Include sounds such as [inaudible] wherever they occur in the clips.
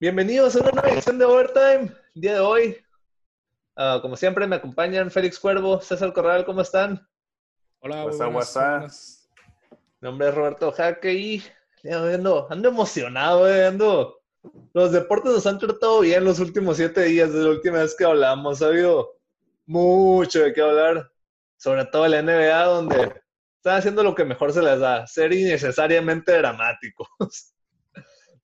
Bienvenidos a una nueva edición de Overtime. El día de hoy, ah, como siempre, me acompañan Félix Cuervo, César Corral, ¿cómo están? Hola, buenas, buenas. Mi nombre es Roberto Jaque y ya, ando, ando emocionado, eh, ando. Los deportes nos han tratado bien los últimos siete días, desde la última vez que hablamos. Ha habido mucho de qué hablar, sobre todo la NBA, donde están haciendo lo que mejor se les da, ser innecesariamente dramáticos. [laughs]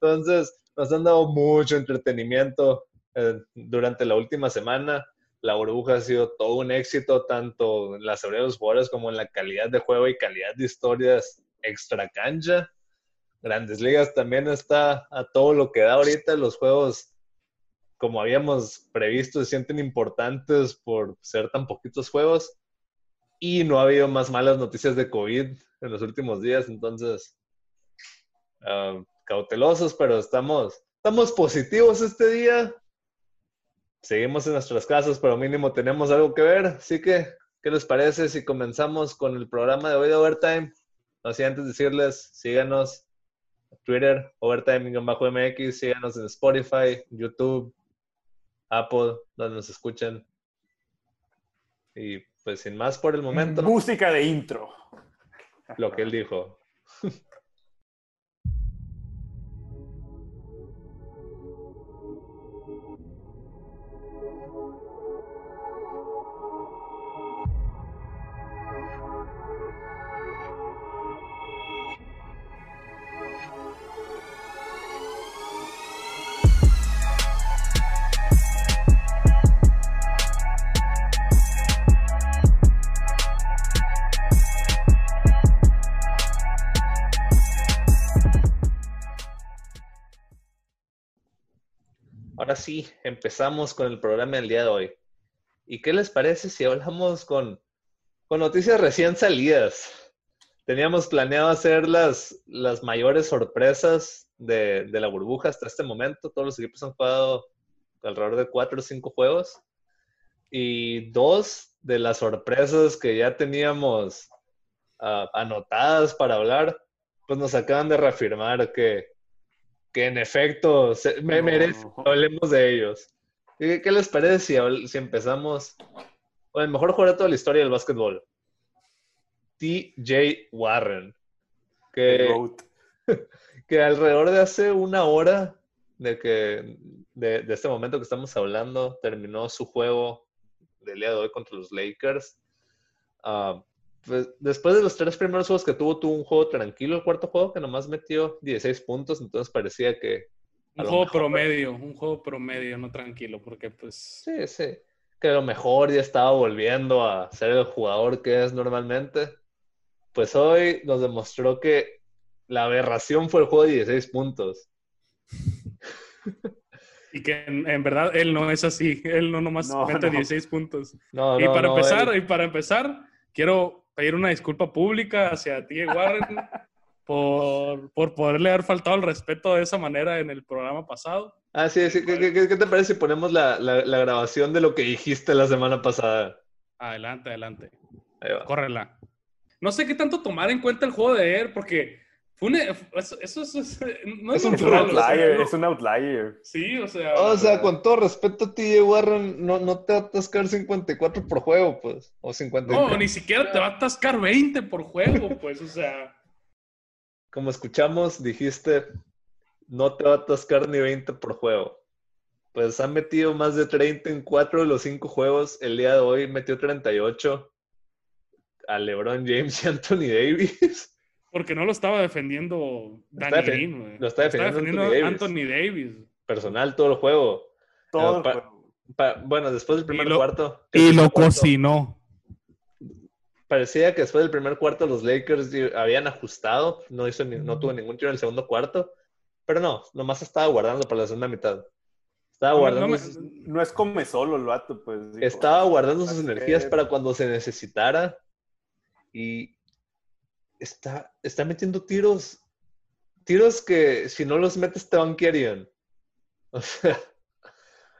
Entonces, nos han dado mucho entretenimiento eh, durante la última semana. La burbuja ha sido todo un éxito, tanto en la seguridad de los jugadores como en la calidad de juego y calidad de historias extra cancha. Grandes Ligas también está a todo lo que da ahorita. Los juegos, como habíamos previsto, se sienten importantes por ser tan poquitos juegos. Y no ha habido más malas noticias de COVID en los últimos días. Entonces, ah, cautelosos, pero estamos, estamos positivos este día. Seguimos en nuestras casas, pero mínimo tenemos algo que ver. Así que, ¿qué les parece si comenzamos con el programa de hoy de Overtime? No sé, antes decirles, síganos en Twitter, Overtime-MX, síganos en Spotify, YouTube, Apple, donde nos escuchen. Y pues sin más por el momento, Música de intro. lo que él dijo. [laughs] sí, empezamos con el programa del día de hoy. ¿Y qué les parece si hablamos con, noticias recién salidas? Teníamos planeado hacer las, mayores sorpresas de, de la burbuja hasta este momento. Todos los equipos han jugado alrededor de cuatro o cinco juegos. Y dos de las sorpresas que ya teníamos ah, anotadas para hablar, pues nos acaban de reafirmar que, que en efecto se- me No. merece que hablemos de ellos. ¿Qué, qué les parece si, si empezamos con el mejor jugador de toda la historia del básquetbol? TJ Warren. Que, [laughs] que alrededor de hace una hora de que de, de este momento que estamos hablando terminó su juego del día de hoy contra los Lakers. Ah, pues, después de los tres primeros juegos que tuvo, tuvo un juego tranquilo, el cuarto juego que nomás metió 16 puntos, entonces parecía que Un juego mejor- promedio, un juego promedio, no tranquilo, porque pues Sí, sí. Que a lo mejor ya estaba volviendo a ser el jugador que es normalmente. Pues hoy nos demostró que la aberración fue el juego de 16 puntos. [laughs] y que en, en verdad él no es así, él no nomás No, mete no. 16 puntos. No, y para no, empezar, él- y para empezar, quiero pedir una disculpa pública hacia ti, Warren, [laughs] por, por poderle haber faltado el respeto de esa manera en el programa pasado. Ah, sí, sí. ¿Qué, qué- qué- qué te parece si ponemos la, la- la grabación de lo que dijiste la semana pasada? Adelante, adelante. Ahí va. Córrela. No sé qué tanto tomar en cuenta el juego de él, porque fue una- eso, eso, eso es, no es, Es un normal, o sea, outlier, no- es un outlier. Sí, o sea. O sea, con todo respeto, TJ Warren, no, no te va a atascar 54 por juego, pues. O 53. No, ni siquiera te va a atascar 20 por juego, pues, o sea. Como escuchamos, dijiste, no te va a atascar ni 20 por juego. Pues han metido más de 30 en 4 de los 5 juegos. El día de hoy metió 38 a LeBron James y Anthony Davis. Porque no lo estaba defendiendo Lo Danny Green, güey. lo está defendiendo Anthony Davis. Anthony Davis. Personal todo el juego. Todo el juego. Pa- bueno, después del primer Y lo- cuarto. Y lo cuarto- cocinó. Parecía que después del primer cuarto los Lakers di- habían ajustado. No, hizo ni- no tuvo ningún tiro en el segundo cuarto. Pero no, nomás estaba guardando para la segunda mitad. Estaba No guardando. no me- sus- No es come solo el vato, pues. dijo, Estaba guardando sus "Hacer- energías para cuando se necesitara. Y está, está metiendo tiros. Tiros que si no los metes te banquearían. [laughs] O sea,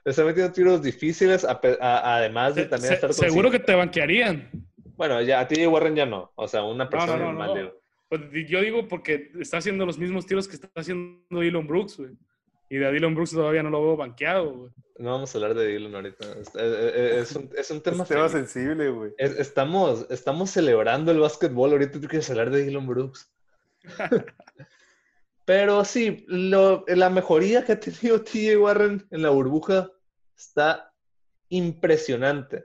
está metiendo tiros difíciles, a pe- a- además de también se- estar seguro que te banquearían. Bueno, ya a ti Warren ya no. O sea, una persona no, no, normal, no. digo. Pues, yo digo porque está haciendo los mismos tiros que está haciendo Elon Brooks, güey. Y de Dylan Brooks todavía no lo veo banqueado, güey. No vamos a hablar de Dylan ahorita. Es, es- es un, es un tema Es tema sensible, güey. Es- estamos, estamos celebrando el básquetbol. Ahorita tú quieres hablar de Dylan Brooks. [laughs] Pero sí, lo- la mejoría que ha tenido TJ Warren en la burbuja está impresionante.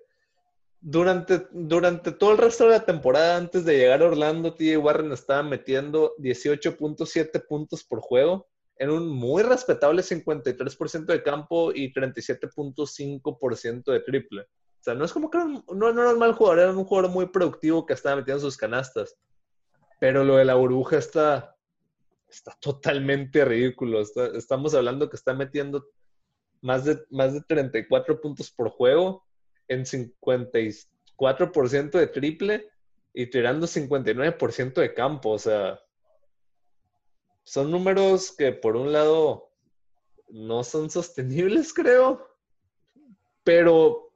Durante, durante todo el resto de la temporada, antes de llegar a Orlando, TJ Warren estaba metiendo 18.7 puntos por juego en un muy respetable 53% de campo y 37.5% de triple. O sea, no es como que no, no era un mal jugador, era un jugador muy productivo que estaba metiendo sus canastas. Pero lo de la burbuja está, está totalmente ridículo. Está- estamos hablando que está metiendo más de, más de 34 puntos por juego en 54% de triple y tirando 59% de campo. O sea, son números que por un lado no son sostenibles, [laughs] creo. Pero,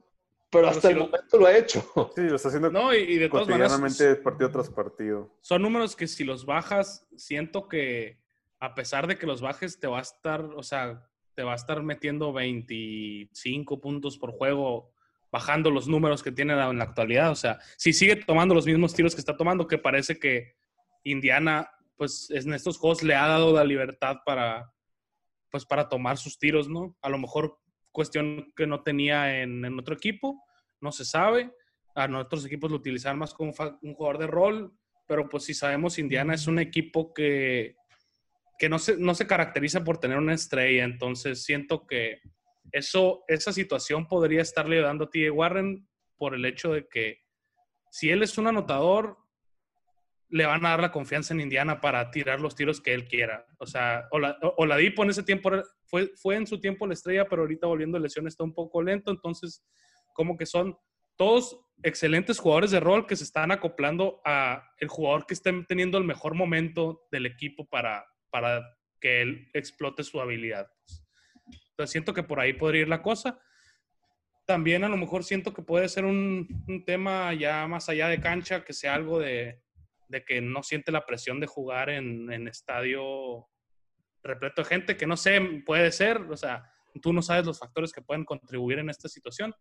pero hasta si el lo- momento lo ha hecho. [laughs] Sí, lo está haciendo No, y, y de todas maneras partido tras partido. son números que si los bajas, siento que a pesar de que los bajes, te va a estar, o sea, te va a estar metiendo 25 puntos por juego, bajando los números que tiene en la actualidad. O sea, si sigue tomando los mismos tiros que está tomando, que parece que Indiana, pues en estos juegos le ha dado la libertad para, pues para tomar sus tiros, ¿no? A lo mejor cuestión que no tenía en, en otro equipo, no se sabe. A otros equipos lo utilizaban más como un jugador de rol, pero pues si sabemos, Indiana es un equipo que, que no, se, no se caracteriza por tener una estrella, entonces siento que eso, esa situación podría estarle dando a T.J. Warren por el hecho de que si él es un anotador, le van a dar la confianza en Indiana para tirar los tiros que él quiera. O sea, Ola- Oladipo en ese tiempo fue, fue en su tiempo la estrella, pero ahorita volviendo de lesión está un poco lento, entonces como que son todos excelentes jugadores de rol que se están acoplando a el jugador que esté teniendo el mejor momento del equipo para, para que él explote su habilidad. Entonces siento que por ahí podría ir la cosa. También a lo mejor siento que puede ser un, un tema ya más allá de cancha, que sea algo de, de que no siente la presión de jugar en, en estadio repleto de gente, que no sé, puede ser, o sea, tú no sabes los factores que pueden contribuir en esta situación,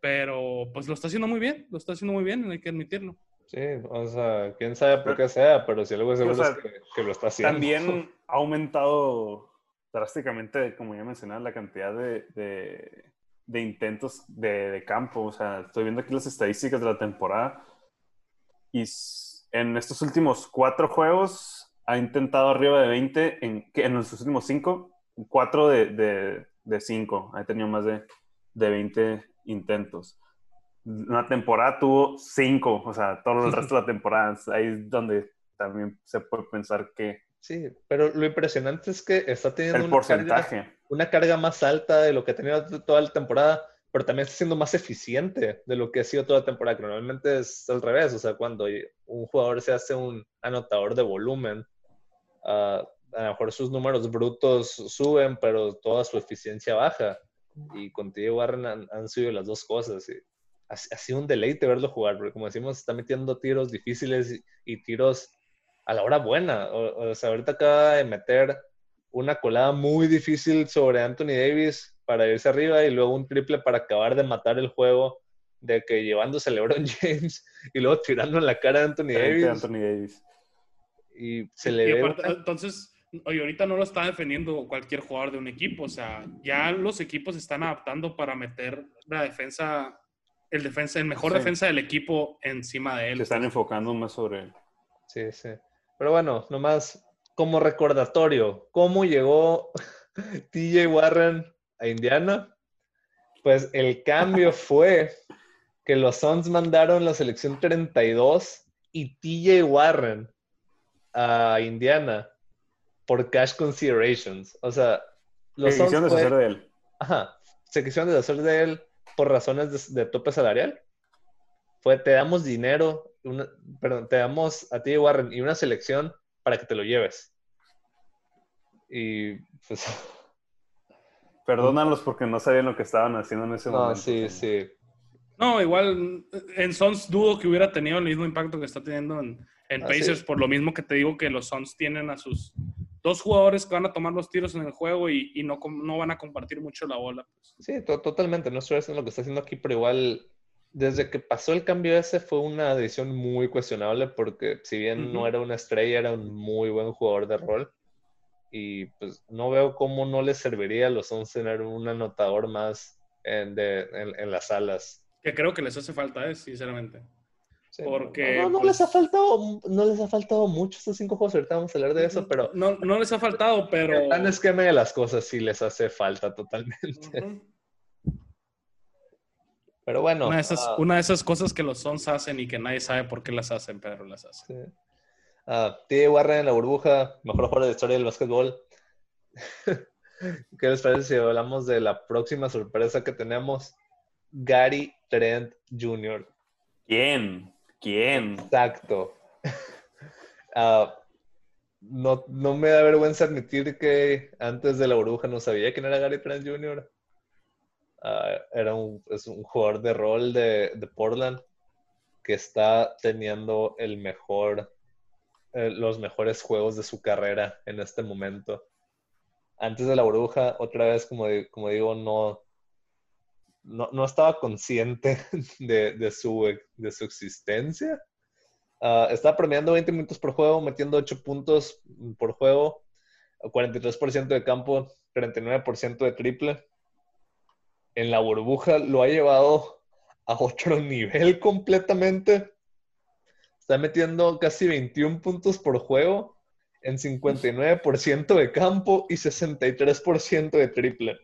pero pues lo está haciendo muy bien, lo está haciendo muy bien, hay que admitirlo. Sí, o sea, quién sabe por qué sea, pero si algo es seguro sea, es que, que lo está haciendo. También ha aumentado drásticamente, como ya mencionaba, la cantidad de, de- de intentos de, de campo. O sea, estoy viendo aquí las estadísticas de la temporada y en estos últimos cuatro juegos ha intentado arriba de 20, en, que en los últimos cinco, cuatro de, de, de cinco. Ha tenido más de, de 20 intentos. Una temporada tuvo cinco, o sea, todo el resto de la temporada. Ahí es donde también se puede pensar que Sí, pero lo impresionante es que está teniendo el una carga, porcentaje. una carga más alta de lo que ha tenido t- toda la temporada, pero también está siendo más eficiente de lo que ha sido toda la temporada, que normalmente es al revés, o sea, cuando un jugador se hace un anotador de volumen, ah, a lo mejor sus números brutos suben, pero toda su eficiencia baja. Y con TJ Warren han, sido las dos cosas. Y ha, ha sido un deleite verlo jugar, porque como decimos, está metiendo tiros difíciles y, y tiros a la hora buena. O, o sea, ahorita acaba de meter una colada muy difícil sobre Anthony Davis para irse arriba y luego un triple para acabar de matar el juego de que llevándose a LeBron [laughs] James y luego tirando en la cara de Anthony Davis a Anthony Davis. y se le Y ve aparte, una- entonces, oye, ahorita no lo está defendiendo cualquier jugador de un equipo, o sea, ya los equipos se están adaptando para meter la defensa, el defensa, el mejor Sí. defensa del equipo encima de él. Se están enfocando más sobre él. Sí, sí. Pero bueno, nomás como recordatorio, ¿cómo llegó [laughs] TJ Warren a Indiana? Pues el cambio [laughs] fue que los Suns mandaron la selección 32 y TJ Warren a Indiana por cash considerations. O sea, los ¿Qué Suns quisieron deshacer de él? Ajá, se quisieron deshacer de él por razones de, de tope salarial. Fue, te damos dinero, una- perdón, te damos a ti, Warren, y una selección para que te lo lleves. Y pues, [laughs] Perdónalos porque no sabían lo que estaban haciendo en ese no, momento. sí, sí. No, igual en Suns dudo que hubiera tenido el mismo impacto que está teniendo en, en Ah, Pacers, sí. por lo mismo que te digo que los Suns tienen a sus dos jugadores que van a tomar los tiros en el juego y, y no, van a compartir mucho la bola. pues. Sí, to- totalmente. No estoy haciendo lo que está haciendo aquí, pero igual, desde que pasó el cambio ese, fue una decisión muy cuestionable porque si bien no era una estrella, era un muy buen jugador de rol. Y pues no veo cómo no les serviría a los Suns tener un anotador más en, de- en- en las alas. Que creo que les hace falta, eh, sinceramente. Sí, Porque, no, no, no pues- les ha faltado, no les ha faltado mucho estos cinco juegos. Ahorita vamos a hablar de eso, pero No, no les ha faltado, pero... el plan esquema de las cosas sí les hace falta totalmente. Pero bueno. Una de, esas, ah, una de esas cosas que los Suns hacen y que nadie sabe por qué las hacen, pero las hacen. Sí. Ah, T. Warren en la burbuja, mejor jugador de la historia del básquetbol. [laughs] ¿Qué les parece si hablamos de la próxima sorpresa que tenemos? Gary Trent Jr. ¿Quién? ¿Quién? Exacto. [laughs] Ah, no, no me da vergüenza admitir que antes de la burbuja no sabía quién era Gary Trent Jr. Ah, era un, es un jugador de rol de, de Portland que está teniendo el mejor, eh, los mejores juegos de su carrera en este momento. Antes de la burbuja, otra vez, como, como digo, no, no, no estaba consciente [laughs] de, de su, de su existencia. Ah, estaba promediando 20 minutos por juego, metiendo 8 puntos por juego, 43% de campo, 39% de triple. En la burbuja lo ha llevado a otro [laughs] nivel completamente. Está metiendo casi 21 puntos por juego en 59% de campo y 63% de triple.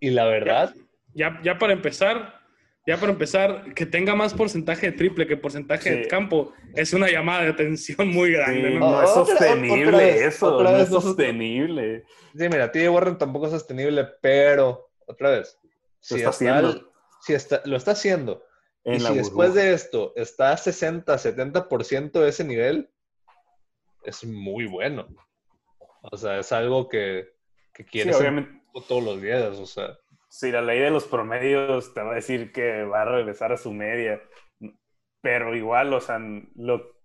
Y la verdad, Ya, ya para empezar, ya para empezar, que tenga más porcentaje de triple que porcentaje de campo es una llamada de atención muy grande. Sí, ¿no? no es Otra- sostenible otra vez, eso, otra no vez es nosotros- sostenible. Sí, mira, TJ Warren tampoco es sostenible, pero otra vez, si está está haciendo. al- si está, lo está haciendo, En y la si después burbuja. de esto está a 60, 70% de ese nivel, es muy bueno. O sea, es algo que, que Sí, quieres en obviamente. todos los días, o sea. Sí, la ley de los promedios te va a decir que va a regresar a su media. Pero igual, o sea, lo,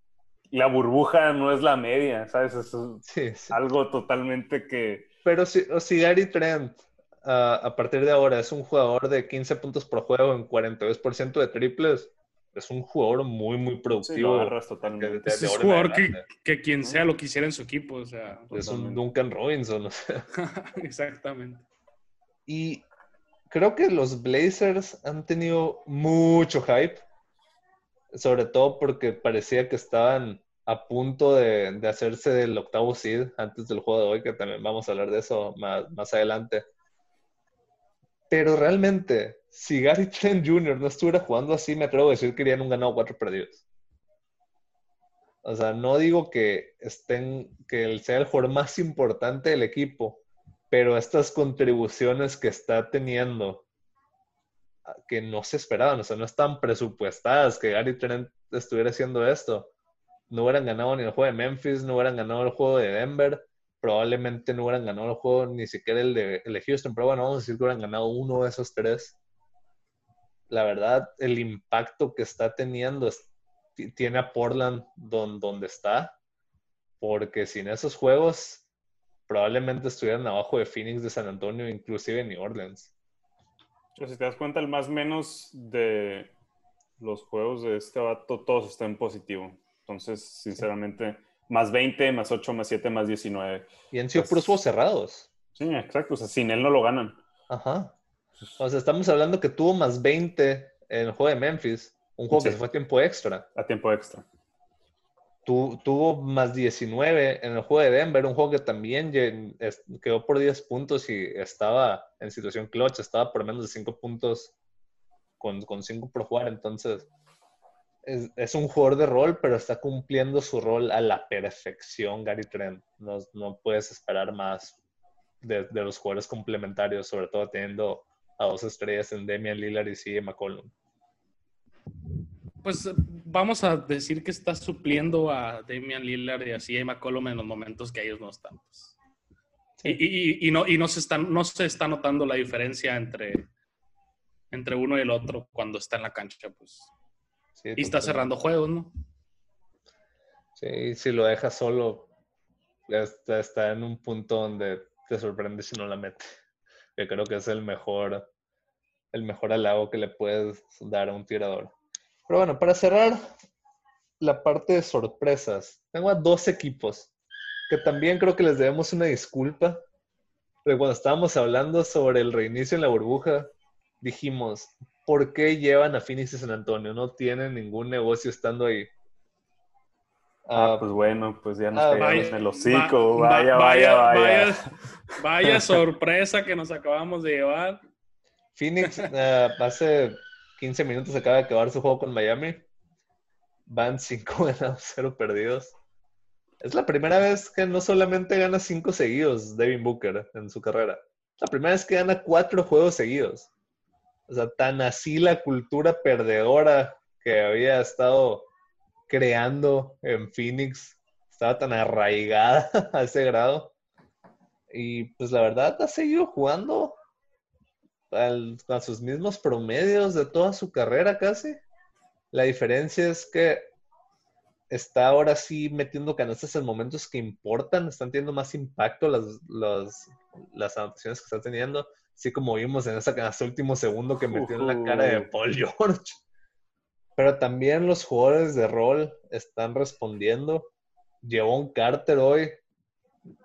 la burbuja no es la media, ¿sabes? Es Sí, sí. algo totalmente que... Pero si, o si Gary Trent a partir de ahora es un jugador de 15 puntos por juego en 42% de triples, es un jugador muy, muy Sí, productivo. totalmente. de es en jugador que, que quien sea lo quisiera en su equipo. O sea, es un. Duncan Robinson. o sea. [laughs] exactamente. Y creo que los Blazers han tenido mucho hype, sobre todo porque parecía que estaban a punto de, de hacerse del octavo seed antes del juego de hoy, que también vamos a hablar de eso más, más adelante. Pero realmente, si Gary Trent Jr. no estuviera jugando así, me atrevo a decir que irían un ganado cuatro perdidos. O sea, no digo que estén, que él sea el jugador más importante del equipo, pero estas contribuciones que está teniendo, ah, que no se esperaban, o sea, no están presupuestadas que Gary Trent estuviera haciendo esto. No hubieran ganado ni el juego de Memphis, no hubieran ganado el juego de Denver, probablemente no hubieran ganado el juego ni siquiera el de, el de Houston, pero bueno, vamos a decir que hubieran ganado uno de esos tres. La verdad, el impacto que está teniendo es- tiene a Portland don- donde está, porque sin esos juegos probablemente estuvieran abajo de Phoenix, de San Antonio, inclusive New Orleans. Pero si te das cuenta, el más menos de los juegos de este vato, todos están en positivo. Entonces, sinceramente, más 20, más 8, más 7, más 19. Y han sido Pues- puros juegos cerrados. Sí, exacto. O sea, sin él no lo ganan. Ajá. O sea, estamos hablando que tuvo más 20 en el juego de Memphis, un juego que se fue a tiempo extra. A tiempo extra. Tu- tuvo más 19 en el juego de Denver, un juego que también quedó por 10 puntos y estaba en situación clutch, estaba por menos de 5 puntos con, con 5 por jugar. Entonces, es, es un jugador de rol, pero está cumpliendo su rol a la perfección, Gary Trent. No, no puedes esperar más de, de los jugadores complementarios, sobre todo teniendo a dos estrellas en Damian Lillard y CJ McCollum. Pues vamos a decir que está supliendo a Damian Lillard y a CJ McCollum en los momentos que ellos no están. pues. Sí. Y, y- y no, y no, se está, no se está notando la diferencia entre, entre uno y el otro cuando está en la cancha. Pues. Sí, Y está cerrando juegos, ¿no? Sí, si lo dejas solo, está, está en un punto donde te sorprende si no la mete. Que creo que es el mejor, el mejor halago que le puedes dar a un tirador. Pero bueno, para cerrar la parte de sorpresas, tengo a dos equipos que también creo que les debemos una disculpa. Pero cuando estábamos hablando sobre el reinicio en la burbuja, dijimos, ¿por qué llevan a Phoenix y San Antonio? No tienen ningún negocio estando ahí. Ah, pues bueno, pues ya nos ah, vaya, en el hocico. va- vaya, va- vaya, vaya, vaya, vaya [laughs] sorpresa que nos acabamos de llevar. Phoenix eh, [laughs] hace 15 minutos acaba de acabar su juego con Miami. Van 5 [laughs] ganados, 0 perdidos. Es la primera vez que no solamente gana 5 seguidos Devin Booker en su carrera. La primera vez que gana 4 juegos seguidos. O sea, tan así la cultura perdedora que había estado creando en Phoenix estaba tan arraigada [laughs] a ese grado. Y pues la verdad ha seguido jugando al- a sus mismos promedios de toda su carrera casi. La diferencia es que está ahora sí metiendo canastas en momentos que importan, están teniendo más impacto las, las, las anotaciones que está teniendo, así como vimos en esa canasta último segundo que metió en la cara de. Paul [laughs] George. Pero también los jugadores de rol están respondiendo. Llevó un Carter hoy,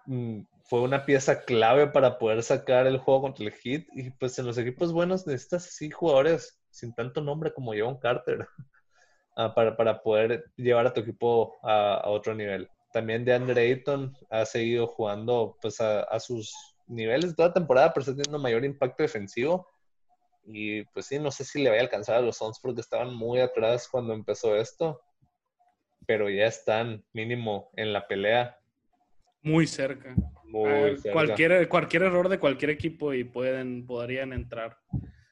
mm, fue una pieza clave para poder sacar el juego contra el Heat. Y pues en los equipos buenos necesitas así jugadores sin tanto nombre como Javon Carter [laughs] ah, para, para poder llevar a tu equipo a, a otro nivel. También de Andre Ayton ha seguido jugando pues a, a sus niveles toda la temporada, pero está teniendo mayor impacto defensivo. Y pues sí, no sé si le vaya a alcanzar a los Suns porque estaban muy atrás cuando empezó esto. Pero ya están mínimo en la pelea. Muy cerca. Muy Ah, cerca. cualquier, cualquier error de cualquier equipo y pueden, podrían entrar.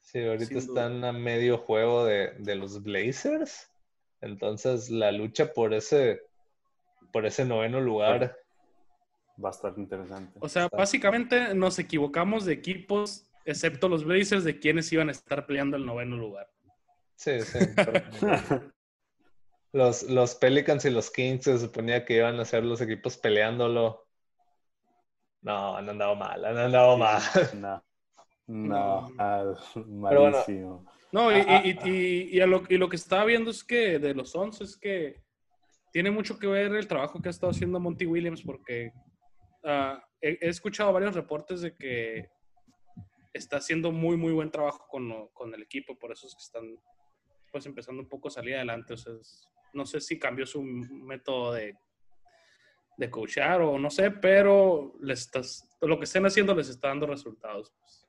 Sí, ahorita están a medio juego de, de los Blazers. Entonces la lucha por ese, por ese noveno lugar. Va a estar interesante. O sea, Está. básicamente nos equivocamos de equipos, excepto los Blazers, de quienes iban a estar peleando el noveno lugar. Sí, sí. [laughs] pero- [laughs] los, los Pelicans y los Kings se suponía que iban a ser los equipos peleándolo. No, han andado mal, han andado mal. No, [laughs] no, al- bueno. malísimo. No, y, Ah, y- y- y a lo, y lo que estaba viendo es que de los 11 es que tiene mucho que ver el trabajo que ha estado haciendo Monty Williams porque ah, he, escuchado varios reportes de que está haciendo muy, muy buen trabajo con, con el equipo, por eso es que están pues empezando un poco a salir adelante. O sea, no sé si cambió su método de, de coachar o no sé, pero les estás, lo que estén haciendo les está dando resultados. pues.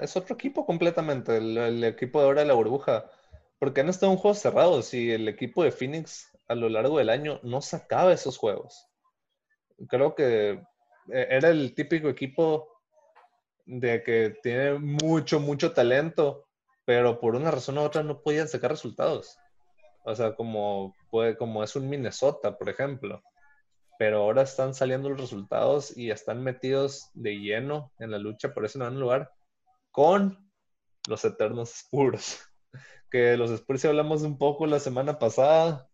Es otro equipo completamente, el, el equipo de ahora de la burbuja. Porque han estado en juegos cerrados y el equipo de Phoenix a lo largo del año no sacaba esos juegos. Creo que eh, era el típico equipo de que tiene mucho, mucho talento, pero por una razón u otra no podían sacar resultados. O sea, como, puede, como es un Minnesota, por ejemplo. Pero ahora están saliendo los resultados y están metidos de lleno en la lucha por ese noveno lugar con los eternos Spurs. [laughs] Que los Spurs hablamos un poco la semana pasada.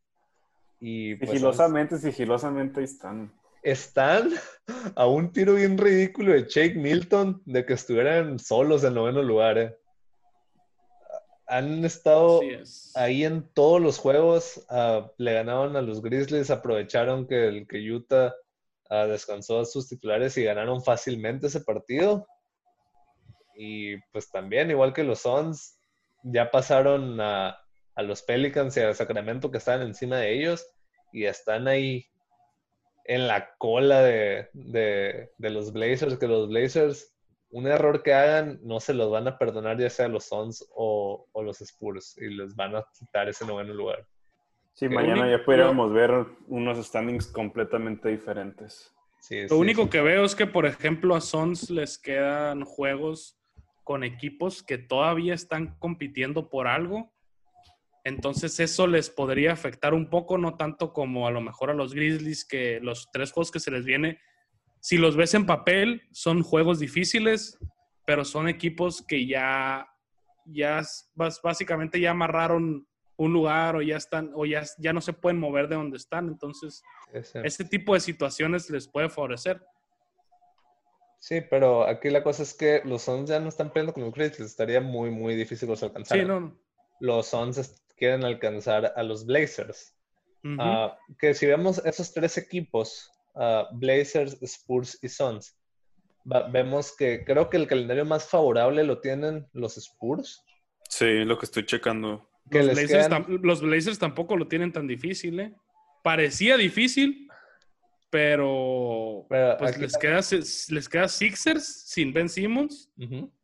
Y pues, Sigilosamente, sigilosamente están. Están a un tiro bien ridículo de Jake Milton de que estuvieran solos en noveno lugar. eh. Han estado es. ahí en todos los juegos. ah, le ganaron a los Grizzlies, aprovecharon que, el, que Utah ah, descansó a sus titulares y ganaron fácilmente ese partido. Y pues también, igual que los Suns, ya pasaron a, a los Pelicans y a Sacramento que estaban encima de ellos y están ahí en la cola de, de- de los Blazers, que los Blazers, un error que hagan, no se los van a perdonar ya sea los Suns o, o los Spurs y les van a quitar ese noveno lugar. Sí, Que mañana único- ya pudiéramos ver unos standings completamente diferentes. Sí, Lo sí, único sí. que veo es que, por ejemplo, a Sons les quedan juegos con equipos que todavía están compitiendo por algo. Entonces eso les podría afectar un poco, no tanto como a lo mejor a los Grizzlies, que los tres juegos que se les viene, si los ves en papel, son juegos difíciles, pero son equipos que ya, ya básicamente ya amarraron un lugar o ya están o ya, ya no se pueden mover de donde están. Entonces, Ese- este tipo de situaciones les puede favorecer. Sí, pero aquí la cosa es que los Suns ya no están peleando con los Grizzlies. Estaría muy, muy difícil los alcanzar. Sí, no. no. Los Suns quieren alcanzar a los Blazers. Ah, que si vemos esos tres equipos, ah, Blazers, Spurs y Suns, va- vemos que creo que el calendario más favorable lo tienen los Spurs. Sí, lo que estoy checando. Que los, Blazers quedan- tam- los Blazers tampoco lo tienen tan difícil, ¿eh? Parecía difícil, pero, Pero pues les queda, les queda Sixers sin Ben Simmons,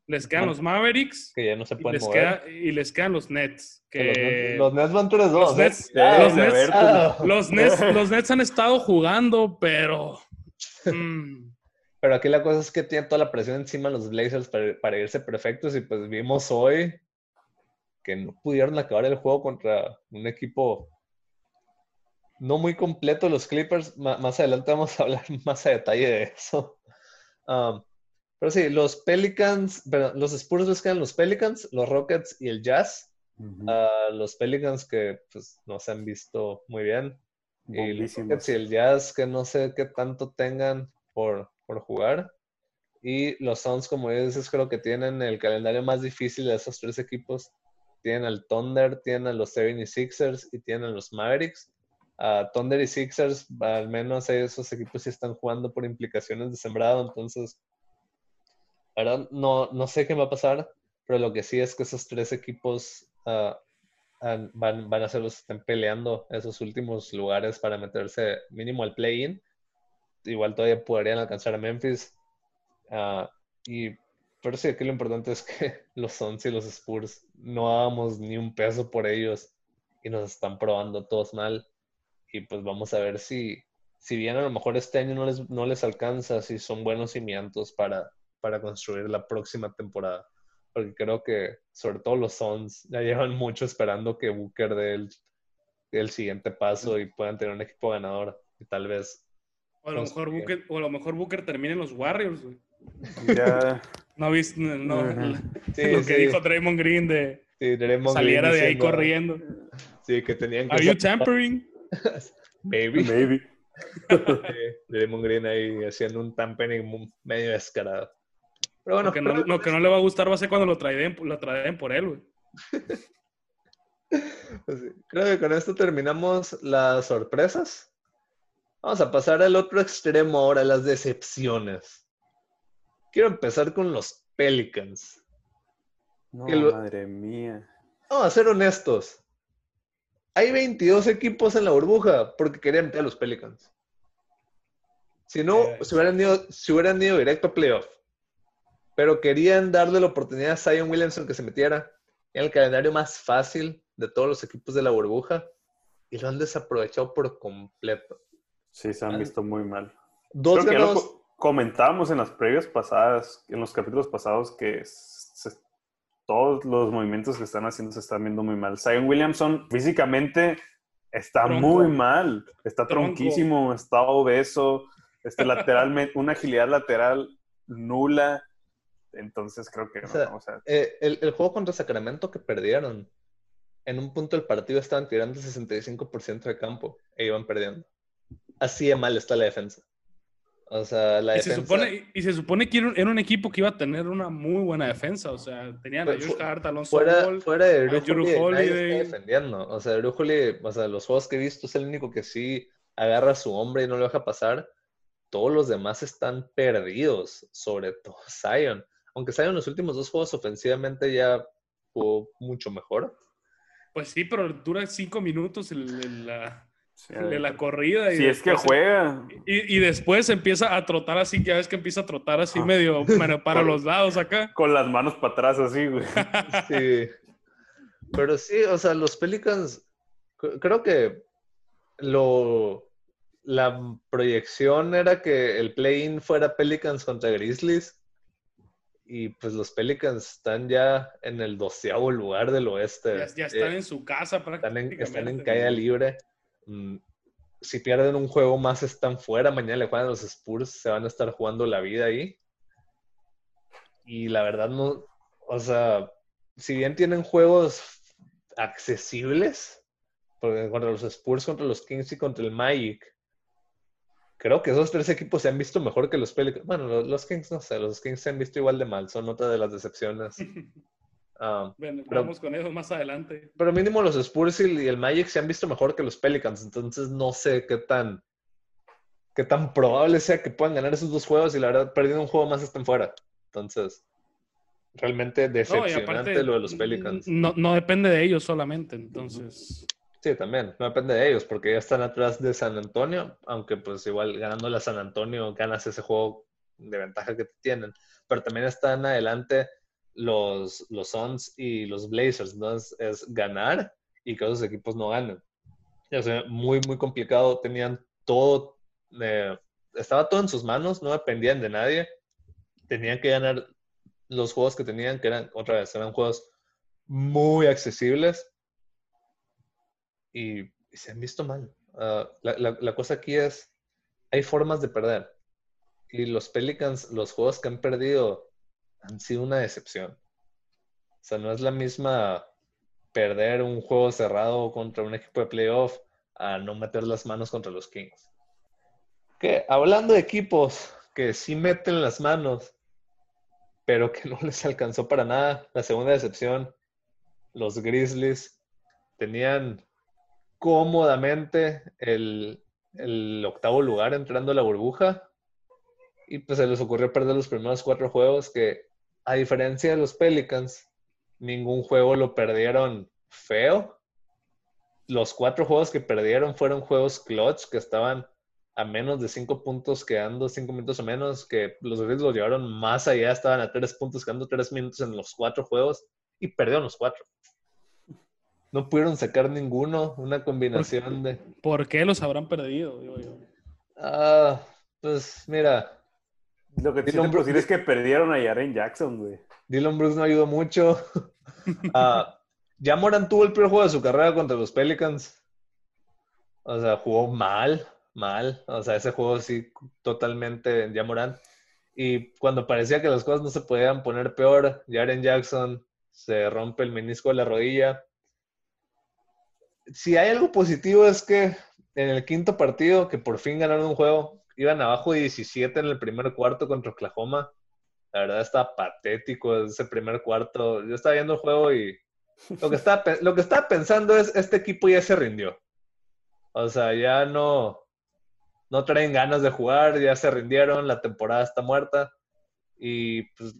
les quedan los Mavericks que ya no se y pueden les, mover. queda- y les quedan los Nets. Que los, Nets, los Nets van 3-2. los ¿eh? Nets- los Nets- ah. los, Nets, [laughs] los Nets han estado jugando, pero... mm, Pero aquí la cosa es que tienen toda la presión encima los Blazers para, para irse perfectos y pues vimos hoy que no pudieron acabar el juego contra un equipo no muy completo, los Clippers. Más adelante vamos a hablar [laughs] más a detalle de eso. Um, pero sí, los Pelicans, perdón, los Spurs les quedan los Pelicans, los Rockets y el Jazz. Ah, los Pelicans que pues no se han visto muy bien. Y los. Rockets y el Jazz que no sé qué tanto tengan por, por jugar. Y los Suns, como dices, creo que tienen el calendario más difícil de esos tres equipos. Tienen al Thunder, tienen a los 76ers y tienen a los Mavericks. Thunder y Sixers, al menos esos equipos sí están jugando por implicaciones de sembrado, entonces, verdad, no, no sé qué va a pasar, pero lo que sí es que esos tres equipos ah, van, van a ser los que estén peleando esos últimos lugares para meterse mínimo al play-in. Igual todavía podrían alcanzar a Memphis. Ah, y, pero sí, aquí lo importante es que [laughs] los Suns y los Spurs no hagamos ni un peso por ellos y nos están probando todos mal. Y pues vamos a ver si, si bien a lo mejor este año no les, no les alcanza, si son buenos cimientos para, para construir la próxima temporada. Porque creo que, sobre todo los Suns, ya llevan mucho esperando que Booker dé el, el siguiente paso y puedan tener un equipo ganador. Y tal vez. o, a lo mejor. Booker, o a lo mejor Booker termine en los Warriors, güey. Ya, No viste no, no, Ujú. Sí, lo que sí, dijo Draymond Green de sí, Draymond saliera Green de ahí diciendo, corriendo. Sí, que tenían que. Are you tampering? [laughs] Maybe. Sí, Draymond Green ahí haciendo un tampering medio descarado. Pero bueno, Lo que, no, creo- lo que no le va a gustar va a ser cuando lo traen, lo traen por él, güey. Pues sí, Creo que con esto terminamos las sorpresas. Vamos a pasar al otro extremo ahora, las decepciones. Quiero empezar con los Pelicans. No, lo- madre mía. Vamos a ser honestos. Hay 22 equipos en la burbuja porque querían meter a los Pelicans. Si no, Eh, se hubieran ido, se hubieran ido directo a playoff. Pero querían darle la oportunidad a Zion Williamson que se metiera en el calendario más fácil de todos los equipos de la burbuja y lo han desaprovechado por completo. Sí, se han visto muy mal. Dos Creo que ya lo ganados. co- comentábamos en las previas pasadas, en los capítulos pasados, que se- todos los movimientos que están haciendo se están viendo muy mal. Zion Williamson físicamente está Tronco. muy mal, está Tronco. tronquísimo, está obeso, este, lateralmente, [laughs] una agilidad lateral nula. Entonces creo que O no, sea, o sea, Eh, el, el juego contra Sacramento que perdieron, en un punto del partido estaban tirando el 65% de campo e iban perdiendo. Así de mal está la defensa. O sea, la Y se, defensa... supone, y se supone que era un, equipo que iba a tener una muy buena defensa. O sea, tenían a Josh Hart, Alonso Fuera, Ball. fuera de a Drew Jrue Holiday, nadie Holiday. está defendiendo. O sea, Drew Holiday, o sea, los juegos que he visto es el único que sí agarra a su hombre y no lo deja pasar. Todos los demás están perdidos, sobre todo Zion. Aunque en los últimos dos juegos ofensivamente ya jugó mucho mejor. Pues sí, pero dura cinco minutos el- el- la, sí, de la corrida. Y si es que después- juega, Y, y después empieza a trotar así, ya ves que empieza a trotar así Ah. medio, [laughs] para los lados acá. con las manos para atrás así, güey. [laughs] Sí. Pero sí, o sea, los Pelicans, creo que lo, la proyección era que el play-in fuera Pelicans contra Grizzlies. Y pues los Pelicans están ya en el doceavo lugar del oeste. Ya, ya están Eh, en su casa están en, prácticamente. están en caída libre. Mm, Si pierden un juego más, están fuera. Mañana le juegan a los Spurs. Se van a estar jugando la vida ahí. Y la verdad, no. O sea, si bien tienen juegos accesibles, porque contra los Spurs, contra los Kings y contra el Magic, creo que esos tres equipos se han visto mejor que los Pelicans. Bueno, los, los Kings no sé, los Kings se han visto igual de mal, son otra de las decepciones. [laughs] Ah, Bueno, Pero- vamos con eso más adelante. pero mínimo los Spurs y el Magic se han visto mejor que los Pelicans, entonces no sé qué tan qué tan probable sea que puedan ganar esos dos juegos y la verdad perdiendo un juego más están fuera. Entonces, realmente No, decepcionante aparte, lo de los Pelicans. No, no depende de ellos solamente, entonces. Sí, también, no depende de ellos porque ya están atrás de San Antonio, aunque pues igual ganándole a San Antonio ganas ese juego de ventaja que tienen, pero también están adelante los, los Suns y los Blazers, entonces es ganar y que esos equipos no ganen. O sea, muy, muy complicado, tenían todo, eh, estaba todo en sus manos, no dependían de nadie, tenían que ganar los juegos que tenían, que eran, otra vez, eran juegos muy accesibles y, se han visto mal. Ah, la, la- la cosa aquí es, hay formas de perder. Y los Pelicans, los juegos que han perdido han sido una decepción. O sea, no es la misma perder un juego cerrado contra un equipo de playoff a no meter las manos contra los Kings. Que hablando de equipos que sí meten las manos, pero que no [laughs] les alcanzó para nada, la segunda decepción, los Grizzlies tenían cómodamente el, octavo lugar entrando a la burbuja. Y pues se les ocurrió perder los primeros cuatro juegos que, a diferencia de los Pelicans, ningún juego lo perdieron feo. Los cuatro juegos que perdieron fueron juegos clutch que estaban a menos de cinco puntos quedando cinco minutos o menos, que los Grizzlies los llevaron más allá, estaban a tres puntos quedando tres minutos en los cuatro juegos y perdieron los cuatro. No pudieron sacar ninguno, una combinación de... ¿Por qué los habrán perdido? Digo yo. Ah, pues mira, Lo que puedo Brooks- decir es que perdieron a Jaren Jackson, güey. Dylan Brooks no ayudó mucho. [laughs] Ah, ya Moran tuvo el peor juego de su carrera contra los Pelicans. O sea, jugó mal, mal. O sea, ese juego sí, totalmente ya Moran. Y cuando parecía que las cosas no se podían poner peor, Jaren Jackson se rompe el menisco de la rodilla. Si hay algo positivo es que en el quinto partido, que por fin ganaron un juego, iban abajo 17 en el primer cuarto contra Oklahoma. La verdad está patético ese primer cuarto. Yo estaba viendo el juego y lo que estaba, pensando es, este equipo ya se rindió. O sea, ya no, no traen ganas de jugar, ya se rindieron, la temporada está muerta. Y pues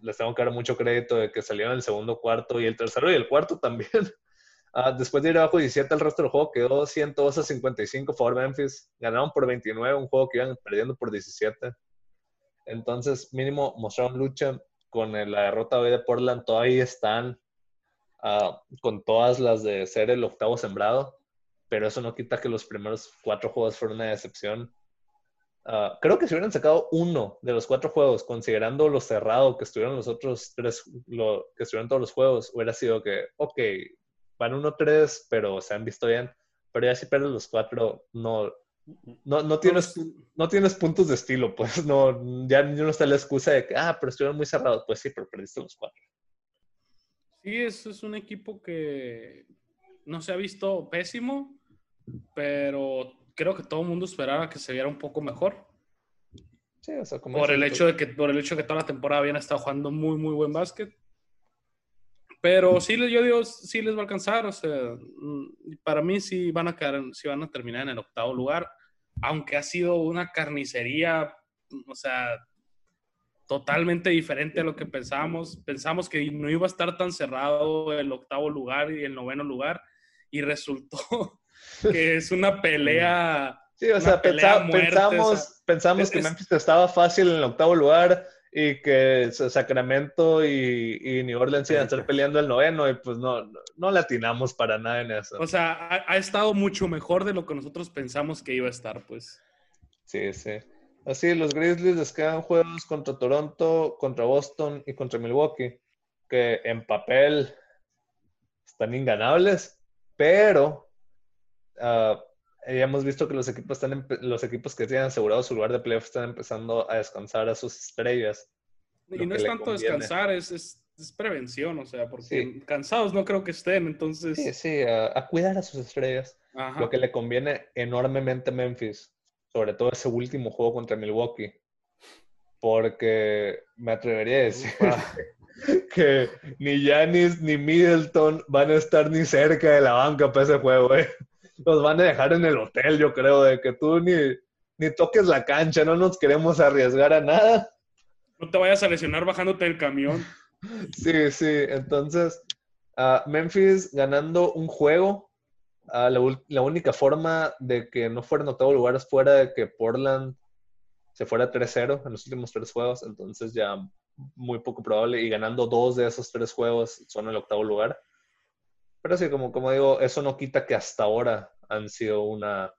les tengo que dar mucho crédito de que salieron el segundo cuarto y el tercero y el cuarto también. [laughs] Ah, después de ir abajo 17 el resto del juego quedó 102 a 55 a favor Memphis. Ganaron por 29, un juego que iban perdiendo por 17. Entonces, mínimo mostraron lucha con el- la derrota hoy de Portland. Todavía están ah, con todas las de ser el octavo sembrado, pero eso no quita que los primeros cuatro juegos fueron una decepción. Ah, creo que si hubieran sacado uno de los cuatro juegos, considerando lo cerrado que estuvieron los otros tres, lo, que estuvieron todos los juegos, hubiera sido que, ok, van 1-3, pero se han visto bien. Pero ya si pierdes los cuatro, no, no, no tienes no tienes puntos de estilo, [laughs] pues no, ya no está la excusa de que, ah, pero estuvieron muy cerrados. Pues sí, pero perdiste los cuatro. Sí, es, es un equipo que no se ha visto pésimo, pero creo que todo el mundo esperaba que se viera un poco mejor. Sí, o sea, como Por el, dices hecho de que, por el hecho de que toda la temporada habían estado jugando muy, muy buen básquet. Pero sí, yo digo, sí les va a alcanzar. O sea, mm, para mí sí van a quedar, sí van a terminar en el octavo lugar, aunque ha sido una carnicería, o sea, totalmente diferente a lo que pensábamos. Pensamos que no iba a estar tan cerrado el octavo lugar y el noveno lugar, y resultó [laughs] que es una pelea. Sí, o sea, pelea pensa- muerte, pensamos, o sea, pensamos es- que Memphis estaba fácil en el octavo lugar y que Sacramento y, y New Orleans iban a estar peleando el noveno y pues no, no, no latinamos para nada en eso. O sea, ha, ha estado mucho mejor de lo que nosotros pensamos que iba a estar, pues. Sí, sí. Así, los Grizzlies les quedan juegos contra Toronto, contra Boston y contra Milwaukee, que en papel están inganables, pero ah, ya hemos visto que los equipos, están los equipos que tienen asegurado su lugar de playoff están empezando a descansar a sus estrellas. Y no es tanto conviene. descansar, es, es es prevención, o sea, porque Sí. cansados no creo que estén, entonces... Sí, sí, a, a cuidar a sus estrellas. Ajá. Lo que le conviene enormemente a Memphis, sobre todo ese último juego contra Milwaukee, porque me atrevería a decir [laughs] que ni Giannis ni Middleton van a estar ni cerca de la banca para ese juego, eh. Los van a dejar en el hotel, yo creo, de que tú ni, ni toques la cancha, no nos queremos arriesgar a nada. No te vayas a lesionar bajándote del camión. Sí, sí, entonces ah, Memphis ganando un juego, ah, la, la única forma de que no fuera en octavo lugar es fuera de que Portland se fuera 3-0 en los últimos tres juegos, entonces ya muy poco probable y ganando dos de esos tres juegos son el octavo lugar. Pero sí, como, digo, eso no quita que hasta ahora han sido una,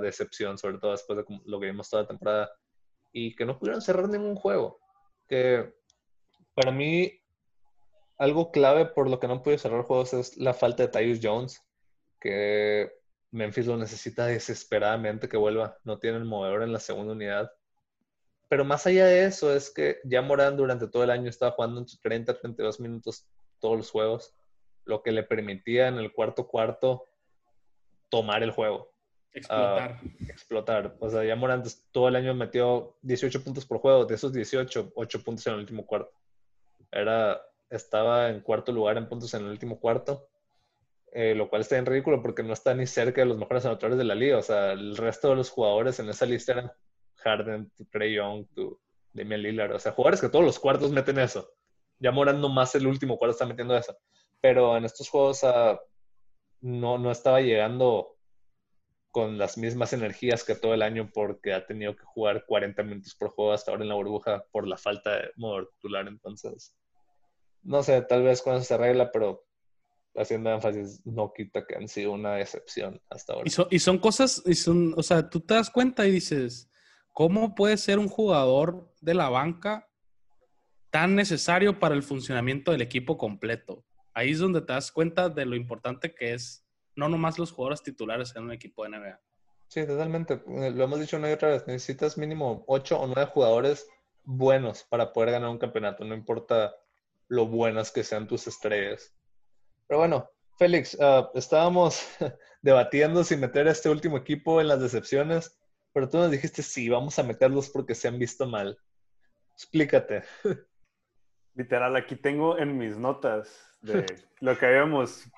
decepción, sobre todo después de lo que vimos toda la temporada, y que no pudieron cerrar ningún juego. Que para mí, algo clave por lo que no pude cerrar juegos es la falta de Tyus Jones, que Memphis lo necesita desesperadamente que vuelva. No tiene el movedor en la segunda unidad. Pero más allá de eso, es que ya Morán durante todo el año estaba jugando entre 30 a 32 minutos todos los juegos, lo que le permitía en el cuarto cuarto tomar el juego Explotar. explotar. O sea, ya Morant todo el año metió 18 puntos por juego. De esos 18, 8 puntos en el último cuarto. Era, estaba en cuarto lugar en puntos en el último cuarto. eh, lo cual está en ridículo porque no está ni cerca de los mejores anotadores de la liga. O sea, el resto de los jugadores en esa lista eran Harden, Trey Young, tu Damian Lillard. O sea, jugadores que todos los cuartos meten eso. Ya Morant nomás el último cuarto está metiendo eso. Pero en estos juegos ah, no, no estaba llegando con las mismas energías que todo el año porque ha tenido que jugar 40 minutos por juego hasta ahora en la burbuja por la falta de modo titular. Entonces, no sé, tal vez cuando se arregla, pero haciendo énfasis, no quita que han sido una decepción hasta ahora. Y y son cosas, y son, o sea, tú te das cuenta y dices, ¿cómo puede ser un jugador de la banca tan necesario para el funcionamiento del equipo completo? Ahí es donde te das cuenta de lo importante que es no nomás los jugadores titulares en un equipo de NBA. Sí, totalmente. Eh, Lo hemos dicho una y otra vez. Necesitas mínimo 8 o 9 jugadores buenos para poder ganar un campeonato. No importa lo buenas que sean tus estrellas. Pero bueno, Félix, ah, estábamos [laughs] debatiendo si meter a este último equipo en las decepciones, pero tú nos dijiste sí, vamos a meterlos porque se han visto mal. Explícate. [laughs] Literal, aquí tengo en mis notas de lo que habíamos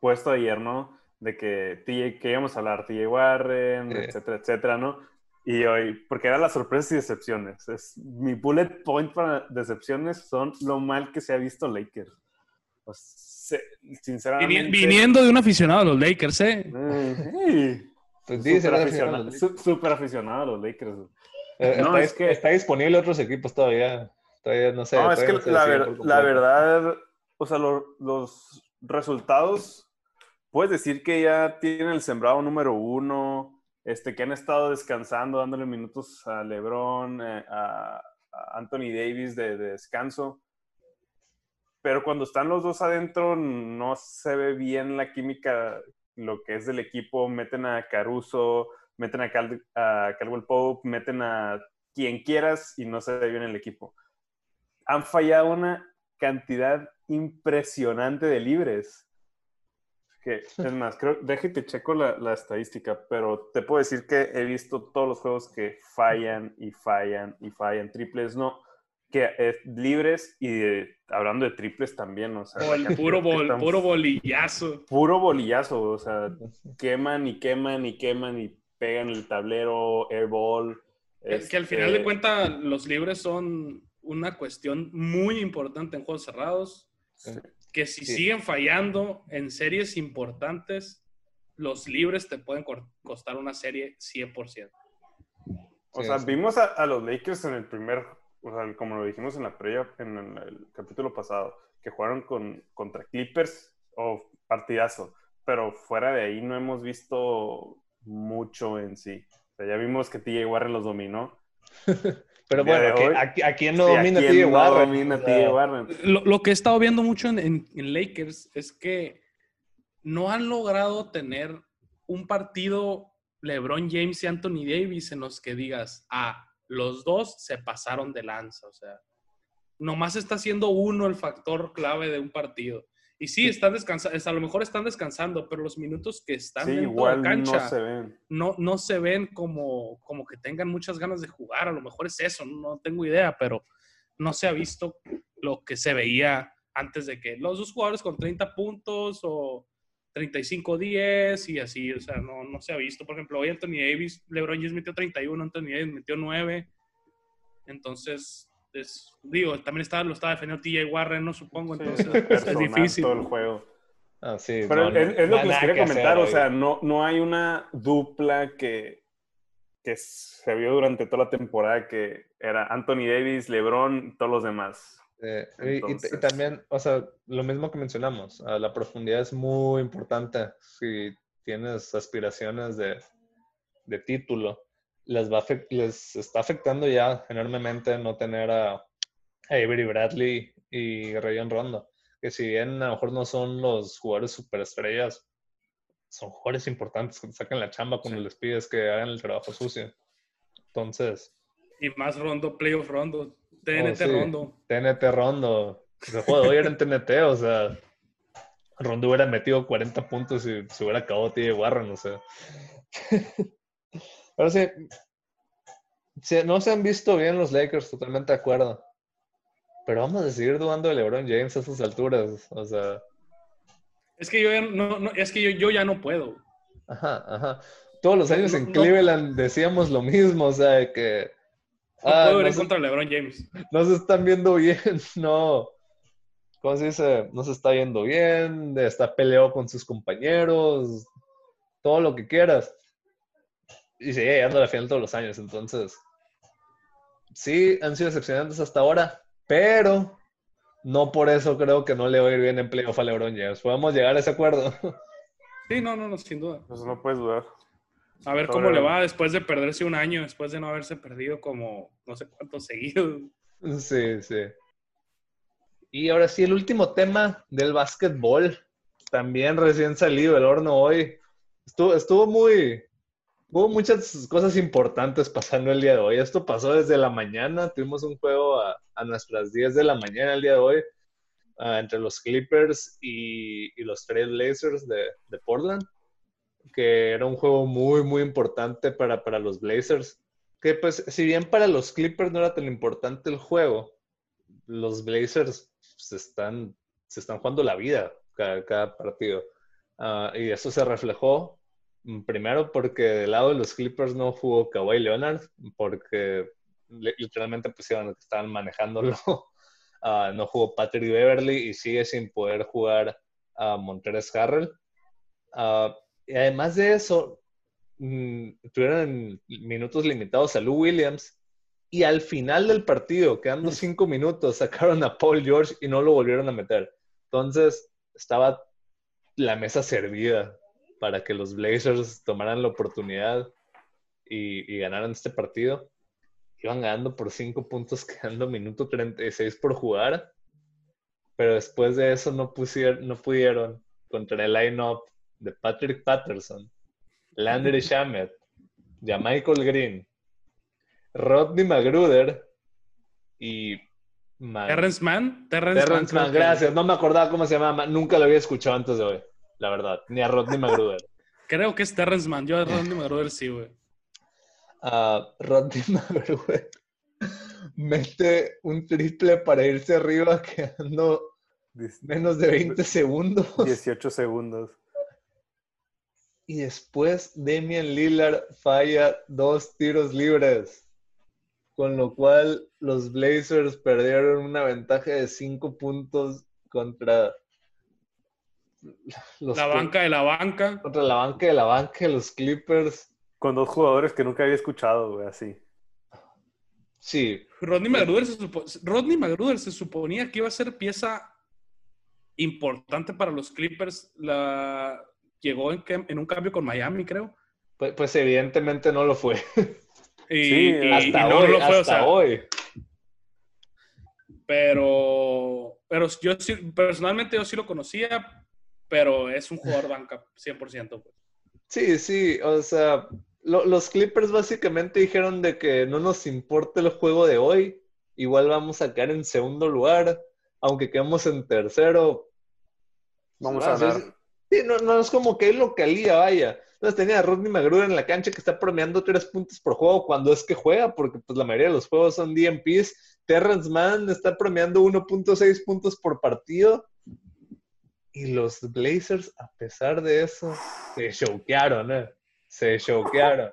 puesto ayer, ¿no? De que, TJ, que íbamos a hablar, TJ Warren, Sí. etcétera, etcétera, ¿no? Y hoy, porque era las sorpresas y decepciones. Es, mi bullet point para decepciones son lo mal que se ha visto Lakers. O sea, sinceramente. Vini- Viniendo de un aficionado a los Lakers, ¿eh? Sí, sí, súper aficionado, aficionado. su- súper aficionado a los Lakers. Eh, No, está, es que- está disponible otros equipos todavía. Todavía no sé. No, es que no se la, ver- la verdad, o sea, lo- los resultados, puedes decir que ya tienen el sembrado número uno, este, que han estado descansando, dándole minutos a LeBron, eh, a, a Anthony Davis de, de descanso. Pero cuando están los dos adentro, no se ve bien la química, lo que es del equipo. Meten a Caruso, meten a, Cal- a Caldwell Pope, meten a quien quieras y no se ve bien el equipo han fallado una cantidad impresionante de libres. Que, es más, creo, déjate checo la, la estadística, pero te puedo decir que he visto todos los juegos que fallan y fallan y fallan. Triples no, que eh, libres y de- hablando de triples también, o sea, puro, bol- puro bolillazo. puro bolillazo, o sea, queman y queman y queman y pegan el tablero, airball. Que, que al final este, de cuentas los libres son una cuestión muy importante en juegos cerrados. Que si Sí. siguen fallando en series importantes, los libres te pueden costar una serie 100%. O Sí, sea, sí. vimos a, a los Lakers en el primer, o sea, como lo dijimos en la previa, en el, el capítulo pasado, que jugaron con, contra Clippers o partidazo, pero fuera de ahí no hemos visto mucho en sí. O sea, ya vimos que TJ Warren los dominó. [laughs] Pero bueno, de ¿a, hoy- qui- a quién no Sí, ¿a domina TJ no Warren? domina O sea, TJ Warren? Lo, lo que he estado viendo mucho en, en- en Lakers es que no han logrado tener un partido LeBron James y Anthony Davis en los que digas, ah, los dos se pasaron de lanza. O sea, nomás está siendo uno el factor clave de un partido. Y sí, están descansando, a lo mejor están descansando, pero los minutos que están Sí, dentro igual de cancha no se ven. no, no se ven como, como que tengan muchas ganas de jugar. A lo mejor es eso, no tengo idea, pero no se ha visto lo que se veía antes de que los dos jugadores con 30 puntos o 35-10 y así, o sea, no, no se ha visto. Por ejemplo, hoy Anthony Davis, LeBron James metió 31, Anthony Davis metió 9. Entonces, es, digo, también estaba, lo estaba defendiendo TJ Warren, no supongo, Sí, entonces es personal difícil. todo el juego. Ah, sí, Pero no, es, lo que les quería que hacer comentar, o sea, no, no hay una dupla que, que se vio durante toda la temporada que era Anthony Davis, LeBron y todos los demás. Eh, y- y- también, o sea, lo mismo que mencionamos, ah, la profundidad es muy importante. Si tienes aspiraciones de, de título, les, va les está afectando ya enormemente no tener a, a Avery Bradley y Rayon Rondo, que si bien a lo mejor no son los jugadores superestrellas, son jugadores importantes que te sacan la chamba cuando les pides que hagan el trabajo sucio. Entonces, Y más Rondo, Playoff Rondo, TNT Oh, sí. Rondo. TNT Rondo. El juego hoy era en TNT, o sea, Rondo hubiera metido 40 puntos y se hubiera acabado TJ Warren, o sea. Pero sí, sí, no se han visto bien los Lakers, totalmente de acuerdo. Pero vamos a seguir dudando de LeBron James a esas alturas, o sea, Es que yo ya no, no- es que yo, yo ya no puedo. ajá, ajá. Todos los años No, en no. Cleveland decíamos lo mismo, o sea, de que No ah, puedo ir se- contra LeBron James. no se están viendo bien, [laughs] no. ¿Cómo se dice? No se está viendo bien, está peleado con sus compañeros, todo lo que quieras. Y sigue llegando a la final todos los años, entonces. Sí, han sido decepcionantes hasta ahora, pero no por eso creo que no le va a ir bien en playoff a LeBron James. Podemos llegar a ese acuerdo. Sí, no, no, no, sin duda. Eso no puedes dudar. A ver Sobre- cómo le va después de perderse un año, después de no haberse perdido como no sé cuántos seguidos. Sí, sí. Y ahora sí, el último tema del básquetbol. También recién salido del horno hoy. Estuvo, estuvo muy. Hubo muchas cosas importantes pasando el día de hoy. Esto pasó desde la mañana. Tuvimos un juego a, a nuestras 10 de la mañana el día de hoy. ah, entre los Clippers y, y los Trail Blazers de, de Portland. Que era un juego muy, muy importante para, para los Blazers que pues si bien para los Clippers no era tan importante el juego, los Blazers se están, se están jugando la vida cada, cada partido. Ah, y eso se reflejó primero porque del lado de los Clippers no jugó Kawhi Leonard, porque li- literalmente pusieron que estaban manejándolo. [laughs] Ah, no jugó Patrick Beverly y sigue sin poder jugar a Montrezl Harrell. Ah, y además de eso, mm, tuvieron minutos limitados a Lou Williams y al final del partido, quedando cinco minutos, sacaron a Paul George y no lo volvieron a meter. Entonces, estaba la mesa servida para que los Blazers tomaran la oportunidad y, y ganaran este partido. Iban ganando por cinco puntos, [laughs] quedando minuto 36 por jugar. Pero después de eso no, pusieron, no pudieron contra el line-up de Patrick Patterson, Landry [laughs] Shamet, Michael Green, Rodney Magruder y Man- Terrence Mann, Terrence, Terrence Mann, gracias. No me acordaba cómo se llamaba. Nunca lo había escuchado antes de hoy, la verdad. Ni a Rodney Magruder. [laughs] Creo que es Terrence Mann. Yo a Rodney Magruder sí, güey. Ah, Rodney Magruder mete un triple para irse arriba quedando menos de 20 segundos. 18 segundos. Y después Damian Lillard falla dos tiros libres. Con lo cual los Blazers perdieron una ventaja de 5 puntos contra los La banca de la banca. contra la banca de la banca los Clippers. Con dos jugadores que nunca había escuchado, güey, así. Sí, Rodney Magruder, se supo- Rodney Magruder se suponía que iba a ser pieza importante para los Clippers. La... Llegó en, en un cambio con Miami, creo. pues, pues evidentemente no lo fue. Y, Sí, y- hasta y no hoy, lo fue, o hasta sea, hoy. pero, pero yo sí, personalmente yo sí lo conocía, pero es un jugador banca 100%. pues. Sí, sí, o sea, lo- los Clippers básicamente dijeron de que no nos importa el juego de hoy igual vamos a quedar en segundo lugar, aunque quedemos en tercero. Vamos a ganar. Sí, no, no es como que es localía, vaya. Entonces tenía a Rodney McGruder en la cancha que está premiando tres puntos por juego cuando es que juega, porque pues la mayoría de los juegos son DMPs. Terrence Mann está premiando 1.6 puntos por partido. Y los Blazers, a pesar de eso, se choquearon, ¿eh? Se choquearon.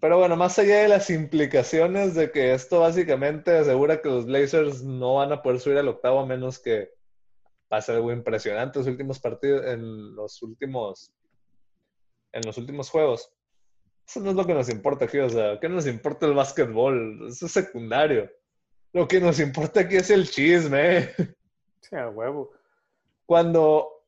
Pero bueno, más allá de las implicaciones de que esto básicamente asegura que los Blazers no van a poder subir al octavo a menos que pase algo impresionante en los últimos partidos, en los últimos, en los últimos juegos. Eso no es lo que nos importa aquí, o sea, ¿qué nos importa el básquetbol? Eso es secundario. Lo que nos importa aquí es el chisme. Sí, a huevo. Cuando,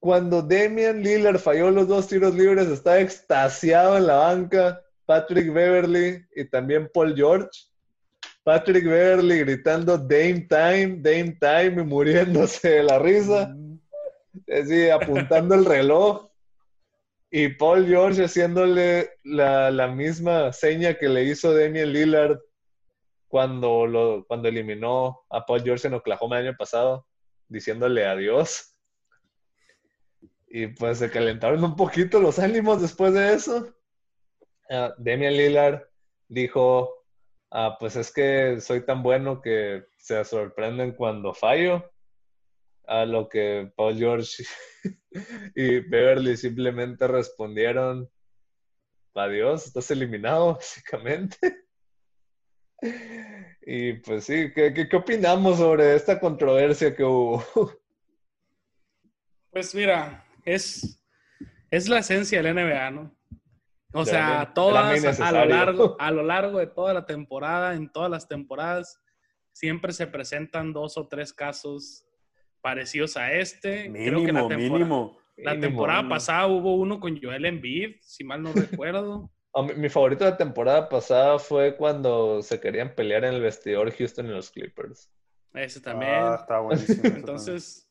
cuando Damian Lillard falló los dos tiros libres, estaba extasiado en la banca. Patrick Beverly y también Paul George. Patrick Beverly gritando Dame Time, Dame Time y muriéndose de la risa. Así, apuntando el reloj. Y Paul George haciéndole la, la, misma seña que le hizo Damian Lillard cuando, lo, cuando eliminó a Paul George en Oklahoma el año pasado, diciéndole adiós. Y pues se calentaron un poquito los ánimos después de eso. Uh, Damian Lillard dijo, ah, pues es que soy tan bueno que se sorprenden cuando fallo. A lo que Paul George [laughs] y Beverly simplemente respondieron, adiós, estás eliminado, [laughs] básicamente. Y pues sí, ¿qué, qué, qué opinamos sobre esta controversia que hubo? [laughs] Pues mira, es, es la esencia del NBA, ¿no? O sea, todas a lo, largo, [laughs] a lo largo de toda la temporada, en todas las temporadas, siempre se presentan dos o tres casos parecidos a este. Mínimo, Creo que la temporada, mínimo. La temporada Mínimo. pasada hubo uno con Joel Embiid, si mal no recuerdo. [laughs] A mí- Mi favorito de la temporada pasada fue cuando se querían pelear en el vestidor Houston y los Clippers. Ese también. Ah, está buenísimo. Entonces,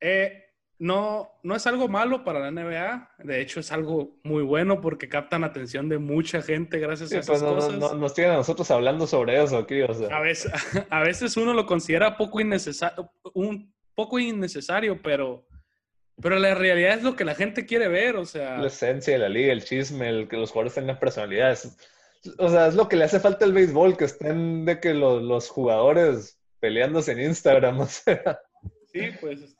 eh, no, no es algo malo para la NBA. De hecho, es algo muy bueno porque captan atención de mucha gente gracias Sí, a esas pues no, no- cosas. no- nos tienen a nosotros hablando sobre eso aquí, o sea. A veces, [laughs] a veces uno lo considera poco innecesario, un poco innecesario, pero, pero la realidad es lo que la gente quiere ver, o sea, La esencia de la liga, el chisme, el que los jugadores tengan personalidades. O sea, es lo que le hace falta al béisbol, que estén de que los, los jugadores peleándose en Instagram, o sea. sí, pues.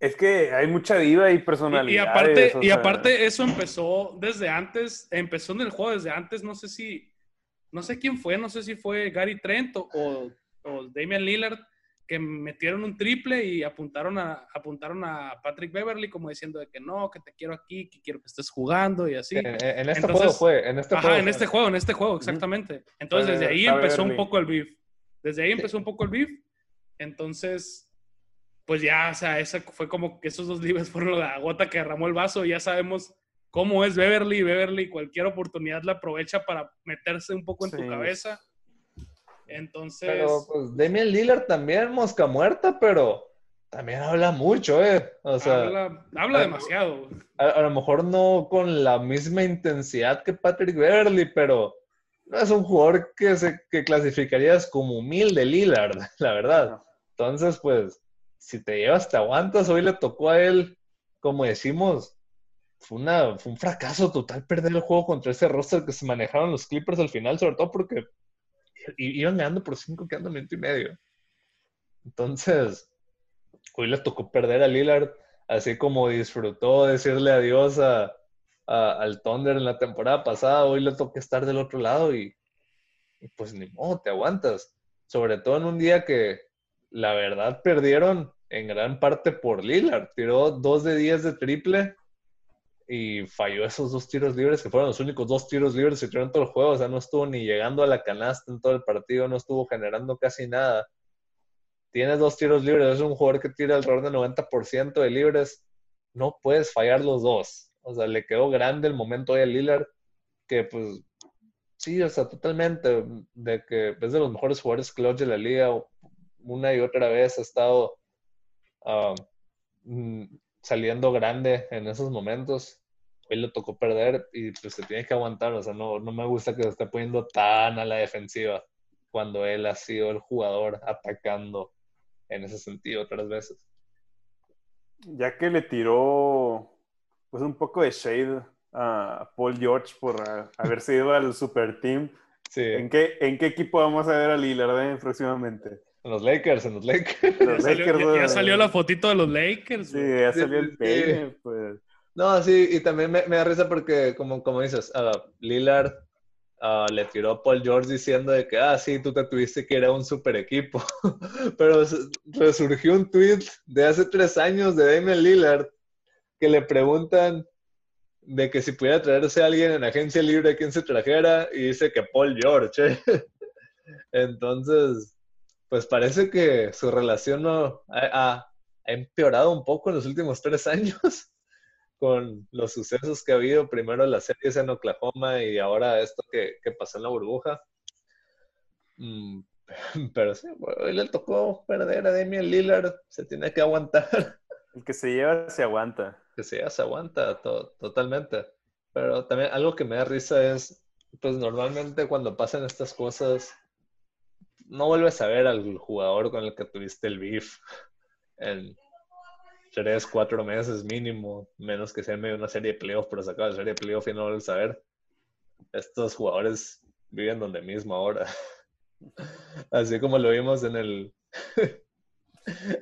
Es que hay mucha diva y Y, personalidad. y aparte, y aparte eso empezó desde antes, empezó en el juego desde antes, no sé si, no sé quién fue, no sé si fue Gary Trent o, o Damian Lillard, que metieron un triple y apuntaron a, apuntaron a Patrick Beverly como diciendo de que no, que te quiero aquí, que quiero que estés jugando y así. En, en este Entonces- juego fue, en este Ajá, juego en fue. este juego, en este juego, exactamente. Entonces, desde ahí empezó un poco el beef. Desde ahí empezó un poco el beef. Entonces, pues ya, o sea, esa fue como que esos dos libres [laughs] fueron la gota que derramó el vaso. Ya sabemos cómo es Beverly. Beverly, cualquier oportunidad la aprovecha para meterse un poco en tu cabeza. Entonces, Pero pues Damian Lillard también, mosca muerta, pero también habla mucho, ¿eh? O sea, habla, habla demasiado. a, a lo mejor no con la misma intensidad que Patrick Beverly, pero no es un jugador que, se, que clasificarías como humilde Lillard, [laughs] la verdad. Entonces, pues, si te llevas, te aguantas. Hoy le tocó a él, como decimos, fue, una, fue un fracaso total perder el juego contra ese roster que se manejaron los Clippers al final, sobre todo porque iban ganando por cinco, quedando minuto y medio. Entonces, hoy le tocó perder a Lillard, así como disfrutó decirle adiós a, al Thunder en la temporada pasada, hoy le toca estar del otro lado y, y pues ni modo, te aguantas. Sobre todo en un día que la verdad perdieron en gran parte por Lillard. Tiró dos de 10 de triple y falló esos dos tiros libres, que fueron los únicos dos tiros libres que tiraron todo el juego. O sea, no estuvo ni llegando a la canasta en todo el partido, no estuvo generando casi nada. Tienes dos tiros libres, es un jugador que tira alrededor del 90% de libres. No puedes fallar los dos. O sea, le quedó grande el momento hoy a Lillard, que pues sí, o sea, totalmente, de que es de los mejores jugadores clutch de la liga, una y otra vez ha estado ah, mm, saliendo grande en esos momentos. hoy le tocó perder y pues se tiene que aguantar. O sea, no, no me gusta que se esté poniendo tan a la defensiva cuando él ha sido el jugador atacando en ese sentido otras veces. Ya que le tiró pues un poco de shade a Paul George por haberse ido al super team. Sí. ¿En qué, ¿En qué equipo vamos a ver a Lillard eh, próximamente? En los Lakers, en los Lakers. Los Salió- Lakers, ya, ya salió la fotito de los Lakers. Sí, ya salió el peine, pues. No, sí, y también me, me da risa porque, como, como dices, a Lillard ah, le tiró a Paul George diciendo de que, ah, sí, tú te tuviste que ir a un super equipo. [laughs] Pero resurgió un tweet de hace tres años de Damian Lillard que le preguntan de que si pudiera traerse a alguien en agencia libre, ¿a quién se trajera? Y dice que Paul George. ¿eh? [laughs] Entonces, pues parece que su relación no, ha, empeorado un poco en los últimos tres años [laughs] con los sucesos que ha habido, primero las series en Oklahoma y ahora esto que, que pasó en la burbuja. Mm, [laughs] pero sí, bueno, hoy le tocó perder a Damian Lillard, se tiene que aguantar, [laughs] El que se lleva se aguanta. que sí, ya se aguanta to- totalmente. Pero también algo que me da risa es, pues normalmente cuando pasan estas cosas, no vuelves a ver al jugador con el que tuviste el beef en tres, cuatro meses mínimo, menos que sea en medio de una serie de playoffs, pero se acaba la serie de playoffs y no vuelves a ver. Estos jugadores viven donde mismo ahora. [laughs] Así como lo vimos en el [laughs]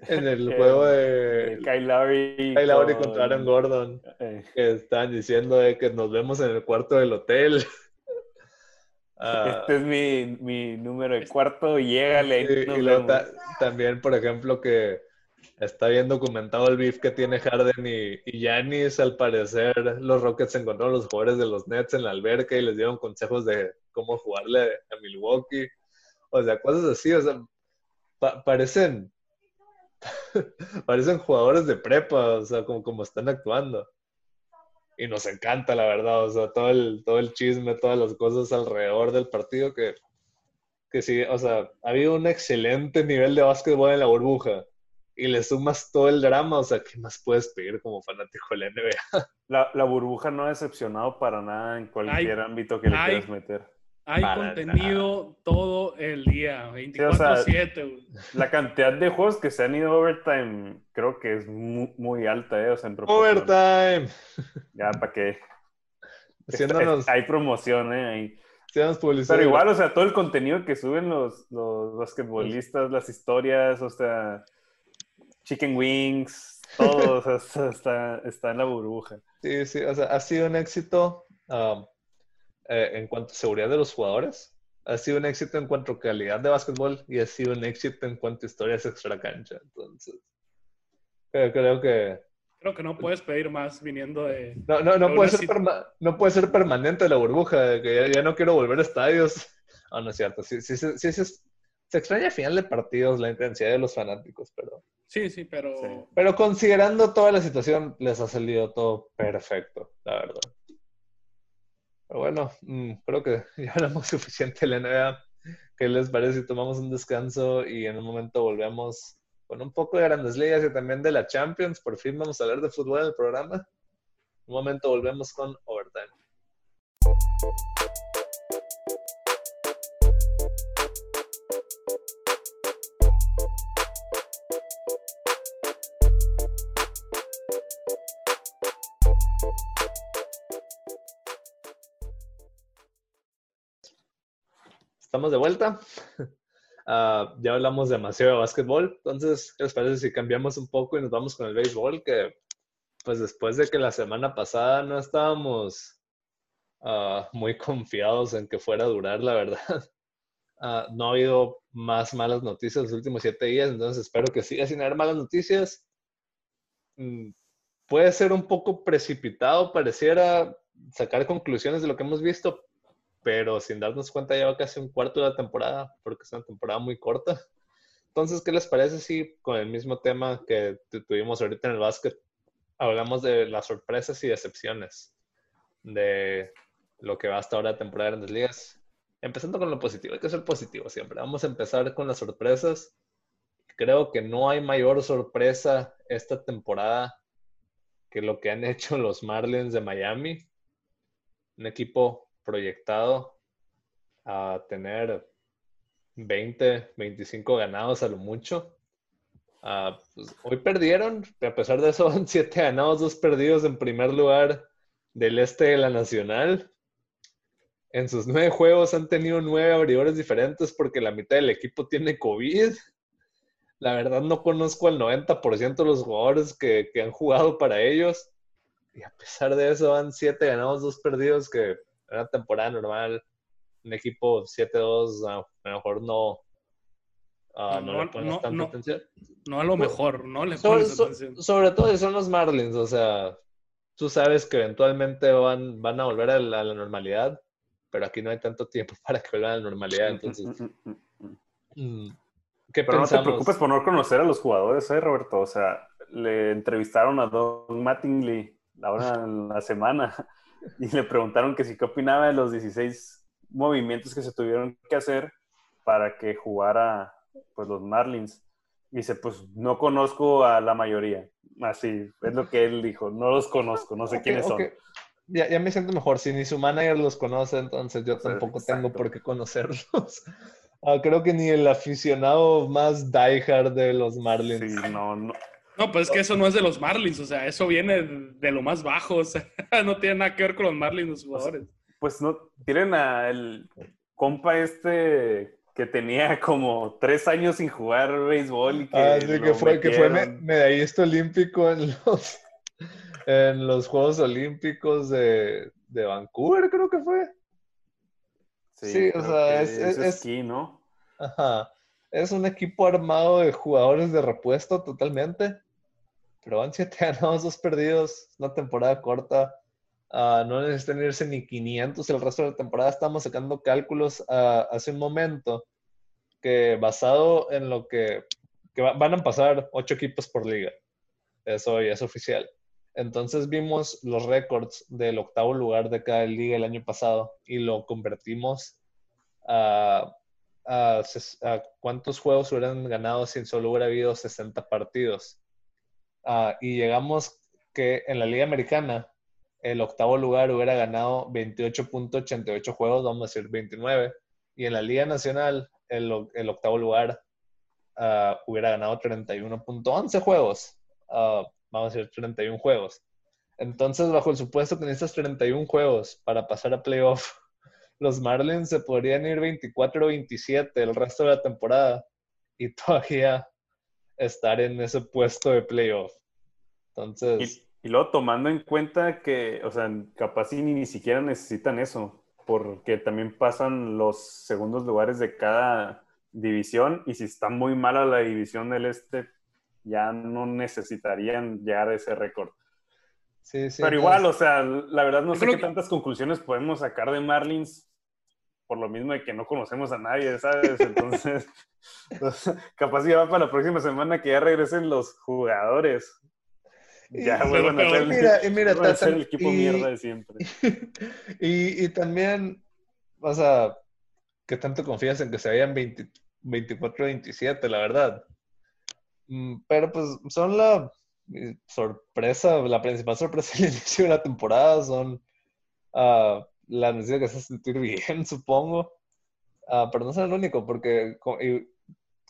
en el [laughs] juego de Kyle Lowry. Kyle Lowry con- contra Aaron Gordon eh, que estaban diciendo de que nos vemos en el cuarto del hotel. Este es mi, mi número de cuarto, llégale. y, ahí nos y luego vemos. ta- también, por ejemplo, que está bien documentado el beef que tiene Harden y, y Giannis. Al parecer, los Rockets encontraron a los jugadores de los Nets en la alberca y les dieron consejos de cómo jugarle a Milwaukee. O sea, cosas así. O sea, pa- parecen, [laughs] parecen jugadores de prepa, o sea, como, como están actuando. Y nos encanta, la verdad, o sea, todo el, todo el chisme, todas las cosas alrededor del partido que, que sí, o sea, ha habido un excelente nivel de básquetbol en la burbuja y le sumas todo el drama, o sea, ¿qué más puedes pedir como fanático de la NBA? La, la burbuja no ha decepcionado para nada en cualquier ámbito que le ay. quieras meter. Hay Para contenido todo el día, o sea, 24-7. güey. La cantidad de juegos que se han ido overtime creo que es mu- muy, alta, ¿eh? O sea, en proporción. Overtime. Ya, ¿para qué? Haciéndonos, Hay promoción, ¿eh? Publicidad. Pero igual, o sea, todo el contenido que suben los, los basquetbolistas, las historias, o sea, chicken wings, todo, o sea, está- está, está en la burbuja. Sí, sí, o sea, ha sido un éxito um, eh, en cuanto a seguridad de los jugadores, ha sido un éxito en cuanto a calidad de básquetbol y ha sido un éxito en cuanto a historias extra cancha. Entonces, creo, creo que Creo que no puedes pedir más viniendo de... no, no, no, puede ser perma- no puede ser permanente la burbuja, de que ya, ya no quiero volver a estadios. [laughs] Ah, no es cierto, sí, sí, sí, sí, sí, se extraña al final de partidos la intensidad de los fanáticos, pero, Sí, sí, pero... Sí. pero considerando toda la situación, les ha salido todo perfecto, la verdad. Pero bueno, mm, creo que [laughs] ya hablamos suficiente la NBA. ¿Qué les parece si tomamos un descanso y en un momento volvemos con un poco de grandes ligas y también de la Champions? Por fin vamos a hablar de fútbol en el programa. Un momento volvemos con Overtime. Estamos de vuelta. [laughs] Ah, ya hablamos demasiado de básquetbol, entonces, ¿qué les parece si cambiamos un poco y nos vamos con el béisbol? Que, pues después de que la semana pasada no estábamos ah, muy confiados en que fuera a durar, la verdad. [laughs] Ah, no ha habido más malas noticias los últimos siete días, entonces espero que siga sin haber malas noticias. Mm, puede ser un poco precipitado, pareciera sacar conclusiones de lo que hemos visto, pero sin darnos cuenta ya va casi un cuarto de la temporada, porque es una temporada muy corta. Entonces, ¿qué les parece si con el mismo tema que tu- tuvimos ahorita en el básquet, hablamos de las sorpresas y decepciones de lo que va hasta ahora la temporada de Grandes Ligas? Empezando con lo positivo, hay que ser positivo siempre. Vamos a empezar con las sorpresas. Creo que no hay mayor sorpresa esta temporada que lo que han hecho los Marlins de Miami, un equipo proyectado a tener 20, 25 ganados a lo mucho. Ah, pues, hoy perdieron, a pesar de eso, [laughs] son 7 ganados, 2 perdidos en primer lugar del este de la Nacional. En sus 9 juegos han tenido 9 abridores diferentes porque la mitad del equipo tiene COVID. La verdad no conozco al 90% de los jugadores que, que, han jugado para ellos. Y a pesar de eso van 7 ganados, 2 perdidos, que una temporada normal, un equipo 7-2, a lo mejor no, Uh, no, no, le pones no, tanta no. atención. No a lo mejor, no le Sobre, pones so- atención. sobre todo son los Marlins, o sea, tú sabes que eventualmente van, van a volver a la, a la normalidad, pero aquí no hay tanto tiempo [laughs] para que vuelvan a la normalidad, entonces, Mm, ¿qué Pero no te preocupes por no conocer a los jugadores, ¿eh, Roberto? O sea, le entrevistaron a Don Mattingly ahora en la semana [laughs] y le preguntaron que si qué opinaba de los 16 movimientos que se tuvieron que hacer para que jugara pues los Marlins. Y dice, pues no conozco a la mayoría. Así, es lo que él dijo, no los conozco, no sé Ok, quiénes ok. son. Ya, ya me siento mejor, si ni su manager los conoce, entonces yo Sí, tampoco tengo exacto. por qué conocerlos. [laughs] Ah, creo que ni el aficionado más diehard de los Marlins. Sí, no, no. No, pues es que eso no es de los Marlins, o sea, eso viene de lo más bajo, o sea, [laughs] no tiene nada que ver con los Marlins los jugadores. Pues no, tienen al compa este que tenía como tres años sin jugar béisbol y que, Ah, sí, que fue, que fue medallista olímpico en los, en los Juegos Olímpicos de, de Vancouver, creo que fue. sí, o sea, es- es- es- esquí, ¿no? Ajá. Es un equipo armado de jugadores de repuesto totalmente. Pero van siete [laughs] ganados, dos perdidos, una temporada corta. Ah, no necesitan irse ni 500 el resto de la temporada. Estamos sacando cálculos ah, hace un momento que basado en lo que, que va- van a pasar ocho equipos por liga. Eso ya es oficial. Entonces vimos los récords del octavo lugar de cada liga el año pasado y lo convertimos a, a a cuántos juegos hubieran ganado si solo hubiera habido 60 partidos. Ah, y llegamos que en la liga americana el octavo lugar hubiera ganado 28.88 juegos, vamos a decir 29. Y en la liga nacional el, octavo lugar ah, hubiera ganado 31.11 juegos. Ah, vamos a decir 31 juegos. Entonces, bajo el supuesto que necesitas 31 juegos para pasar a playoff, [laughs] los Marlins se podrían ir 24 o 27 el resto de la temporada y todavía estar en ese puesto de playoff. Entonces, Y, y luego tomando en cuenta que, o sea, capaz y ni, ni siquiera necesitan eso, porque también pasan los segundos lugares de cada división y si está muy mala la división del este, ya no necesitarían llegar a ese récord. sí, sí. Pero igual, o sea, la verdad no sé qué que- tantas conclusiones podemos sacar de Marlins por lo mismo de que no conocemos a nadie, ¿sabes? Entonces, [laughs] capaz ya va para la próxima semana que ya regresen los jugadores. Ya Y- [laughs] vuelvan a ser mira, y mira, a ser el equipo y- mierda de siempre. [laughs] y, y también, o sea, ¿qué tanto confías en que se vayan 20 24-27, la verdad? Mm, Pero pues son la sorpresa, la principal sorpresa del inicio de la temporada, son ah, la necesidad que se hace sentir [laughs] bien, supongo. Ah, pero no es el único, porque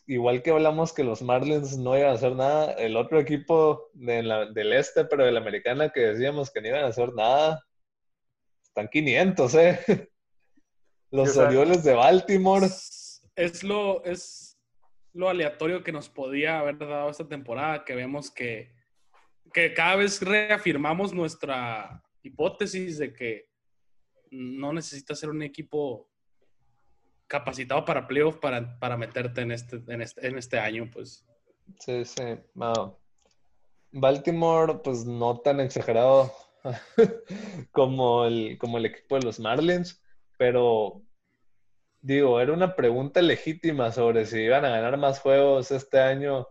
igual que hablamos que los Marlins no iban a hacer nada, el otro equipo de la- del este, pero de la americana, que decíamos que no iban a hacer nada, están 500, ¿eh? [laughs] Los Orioles de Baltimore. Es lo, es lo aleatorio que nos podía haber dado esta temporada, que vemos que, que cada vez reafirmamos nuestra hipótesis de que no necesitas ser un equipo capacitado para playoff para, para meterte en este, en, este, en este año, pues. Sí, sí. Ah, Baltimore, pues no tan exagerado [laughs] como el, como el equipo de los Marlins, pero digo, era una pregunta legítima sobre si iban a ganar más juegos este año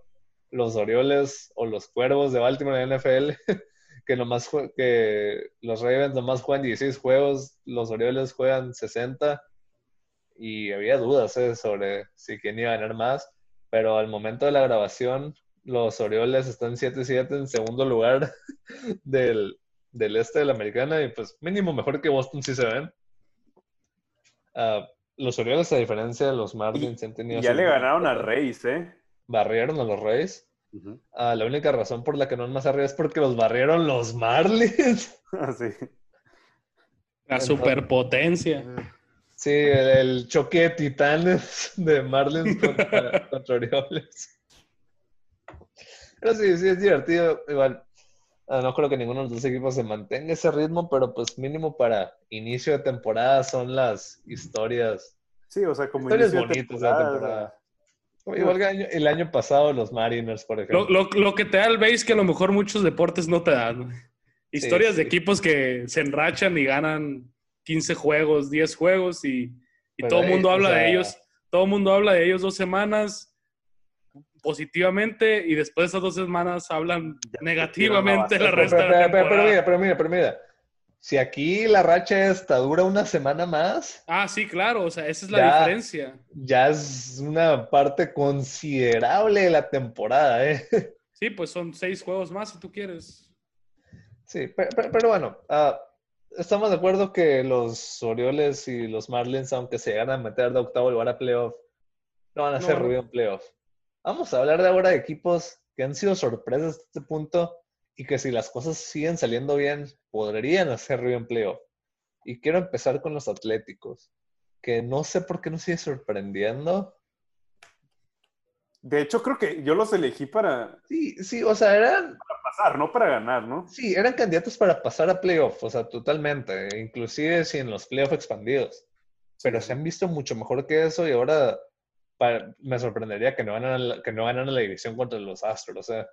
los Orioles o los Cuervos de Baltimore en la NFL, [laughs] que, nomás que los Ravens nomás juegan 16 juegos, los Orioles juegan 60 y había dudas eh, sobre si quién iba a ganar más, pero al momento de la grabación los Orioles están 7-7 en segundo lugar [laughs] del, del este de la americana y pues mínimo mejor que Boston si se ven. Ah, los Orioles, a diferencia de los Marlins, han tenido... Ya le ganaron a Reyes, ¿eh? Barrieron a los Reyes. Ah, la única razón por la que no es más arriba es porque los barrieron los Marlins. [laughs] Así. La superpotencia. Sí, el, el choque de titanes de Marlins [laughs] contra, contra Orioles. Pero sí, sí es divertido. Igual, ah, no creo que ninguno de los dos equipos se mantenga ese ritmo, pero pues mínimo para inicio de temporada son las historias. Sí, o sea, como Historias inicio de bonitas de la temporada, temporada. Igual que año- el año pasado los Mariners, por ejemplo. Lo, lo- lo que te da el base que a lo mejor muchos deportes no te dan. ¿no? Historias de sí. equipos que se enrachan y ganan 15 juegos, 10 juegos y, y Pero, todo el mundo eh, o habla de sea- ellos. Todo el mundo habla de ellos dos semanas positivamente y después de esas dos semanas hablan negativamente la Pero, resta de pero- la pero- pero temporada. mira, pero mira, pero mira. Si aquí la racha esta dura una semana más, Ah, sí, claro, o sea, esa es la Ya. diferencia. ya es una parte considerable de la temporada, ¿eh? [laughs] Sí, pues son seis juegos más si tú quieres. Sí, pero, pero- pero bueno, ah, estamos de acuerdo que los Orioles y los Marlins, aunque se llegan a meter de octavo lugar a playoff, no van a hacer no. ruido en playoff. Vamos a hablar de ahora de equipos que han sido sorpresas hasta este punto y que si las cosas siguen saliendo bien, podrían hacer en playoff. Y quiero empezar con los Atléticos, que no sé por qué nos sigue sorprendiendo. De hecho, creo que yo los elegí para, Sí, sí, o sea, eran, para pasar, no para ganar, ¿no? Sí, eran candidatos para pasar a playoff, o sea, totalmente, inclusive sin los playoff expandidos. Pero se han visto mucho mejor que eso y ahora me sorprendería que no ganaran la, que no ganaran la división contra los Astros. O sea,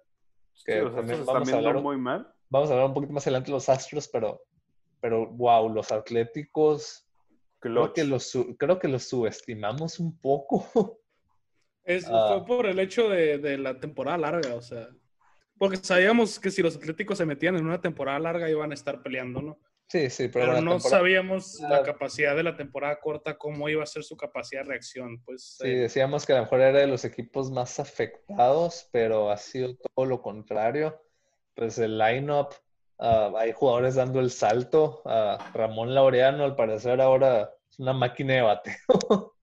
que Sí, los también Astros vamos están a hablar- muy mal. vamos a hablar un poquito más adelante de los Astros, pero, pero wow, los Atléticos, creo Clutch. que los, su- creo que los subestimamos un poco. [laughs] Es, Ah. Fue por el hecho de, de la temporada larga, o sea. Porque sabíamos que si los Atléticos se metían en una temporada larga iban a estar peleando, ¿no? Sí, sí, pero, no sabíamos la la- capacidad de la temporada corta, cómo iba a ser su capacidad de reacción. Pues Sí, eh, decíamos que a lo mejor era de los equipos más afectados, pero ha sido todo lo contrario. Pues el line-up, ah, hay jugadores dando el salto. a Ramón Laureano, al parecer, ahora es una máquina de bateo. [laughs]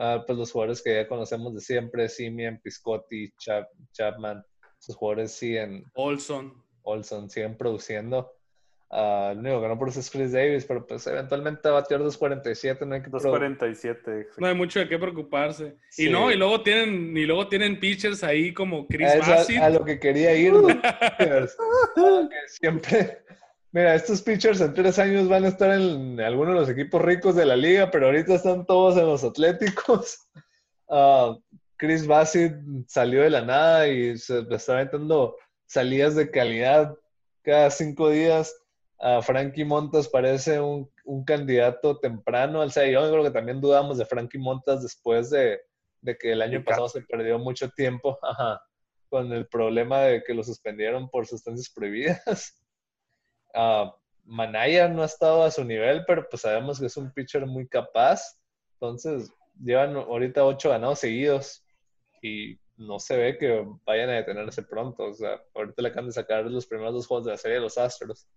Ah, pues los jugadores que ya conocemos de siempre, Simian, Piscotti, Chap- Chapman, esos jugadores siguen, Olson. Olson, siguen produciendo. Ah, el único que no produce es Chris Davis, pero pues eventualmente va a batear 2.47, no hay que produ- 247. No hay mucho de qué preocuparse. Sí. Y no, y luego tienen, y luego tienen pitchers ahí como Chris a- Bassett. a, lo que quería ir. [laughs] Ah, que siempre. Mira, estos pitchers en tres años van a estar en algunos de los equipos ricos de la liga, pero ahorita están todos en los Atléticos. Ah, Chris Bassett salió de la nada y se está aventando salidas de calidad cada cinco días. Frankie Montas parece un, un candidato temprano al yo creo que también dudamos de Frankie Montas después de, de que el año pasado se perdió mucho tiempo. [laughs] Ajá con el problema de que lo suspendieron por sustancias prohibidas. [laughs] Ah, Manaya no ha estado a su nivel, pero pues sabemos que es un pitcher muy capaz. Entonces, llevan ahorita ocho ganados seguidos y no se ve que vayan a detenerse pronto. O sea, ahorita le acaban de sacar los primeros dos juegos de la serie de los Astros.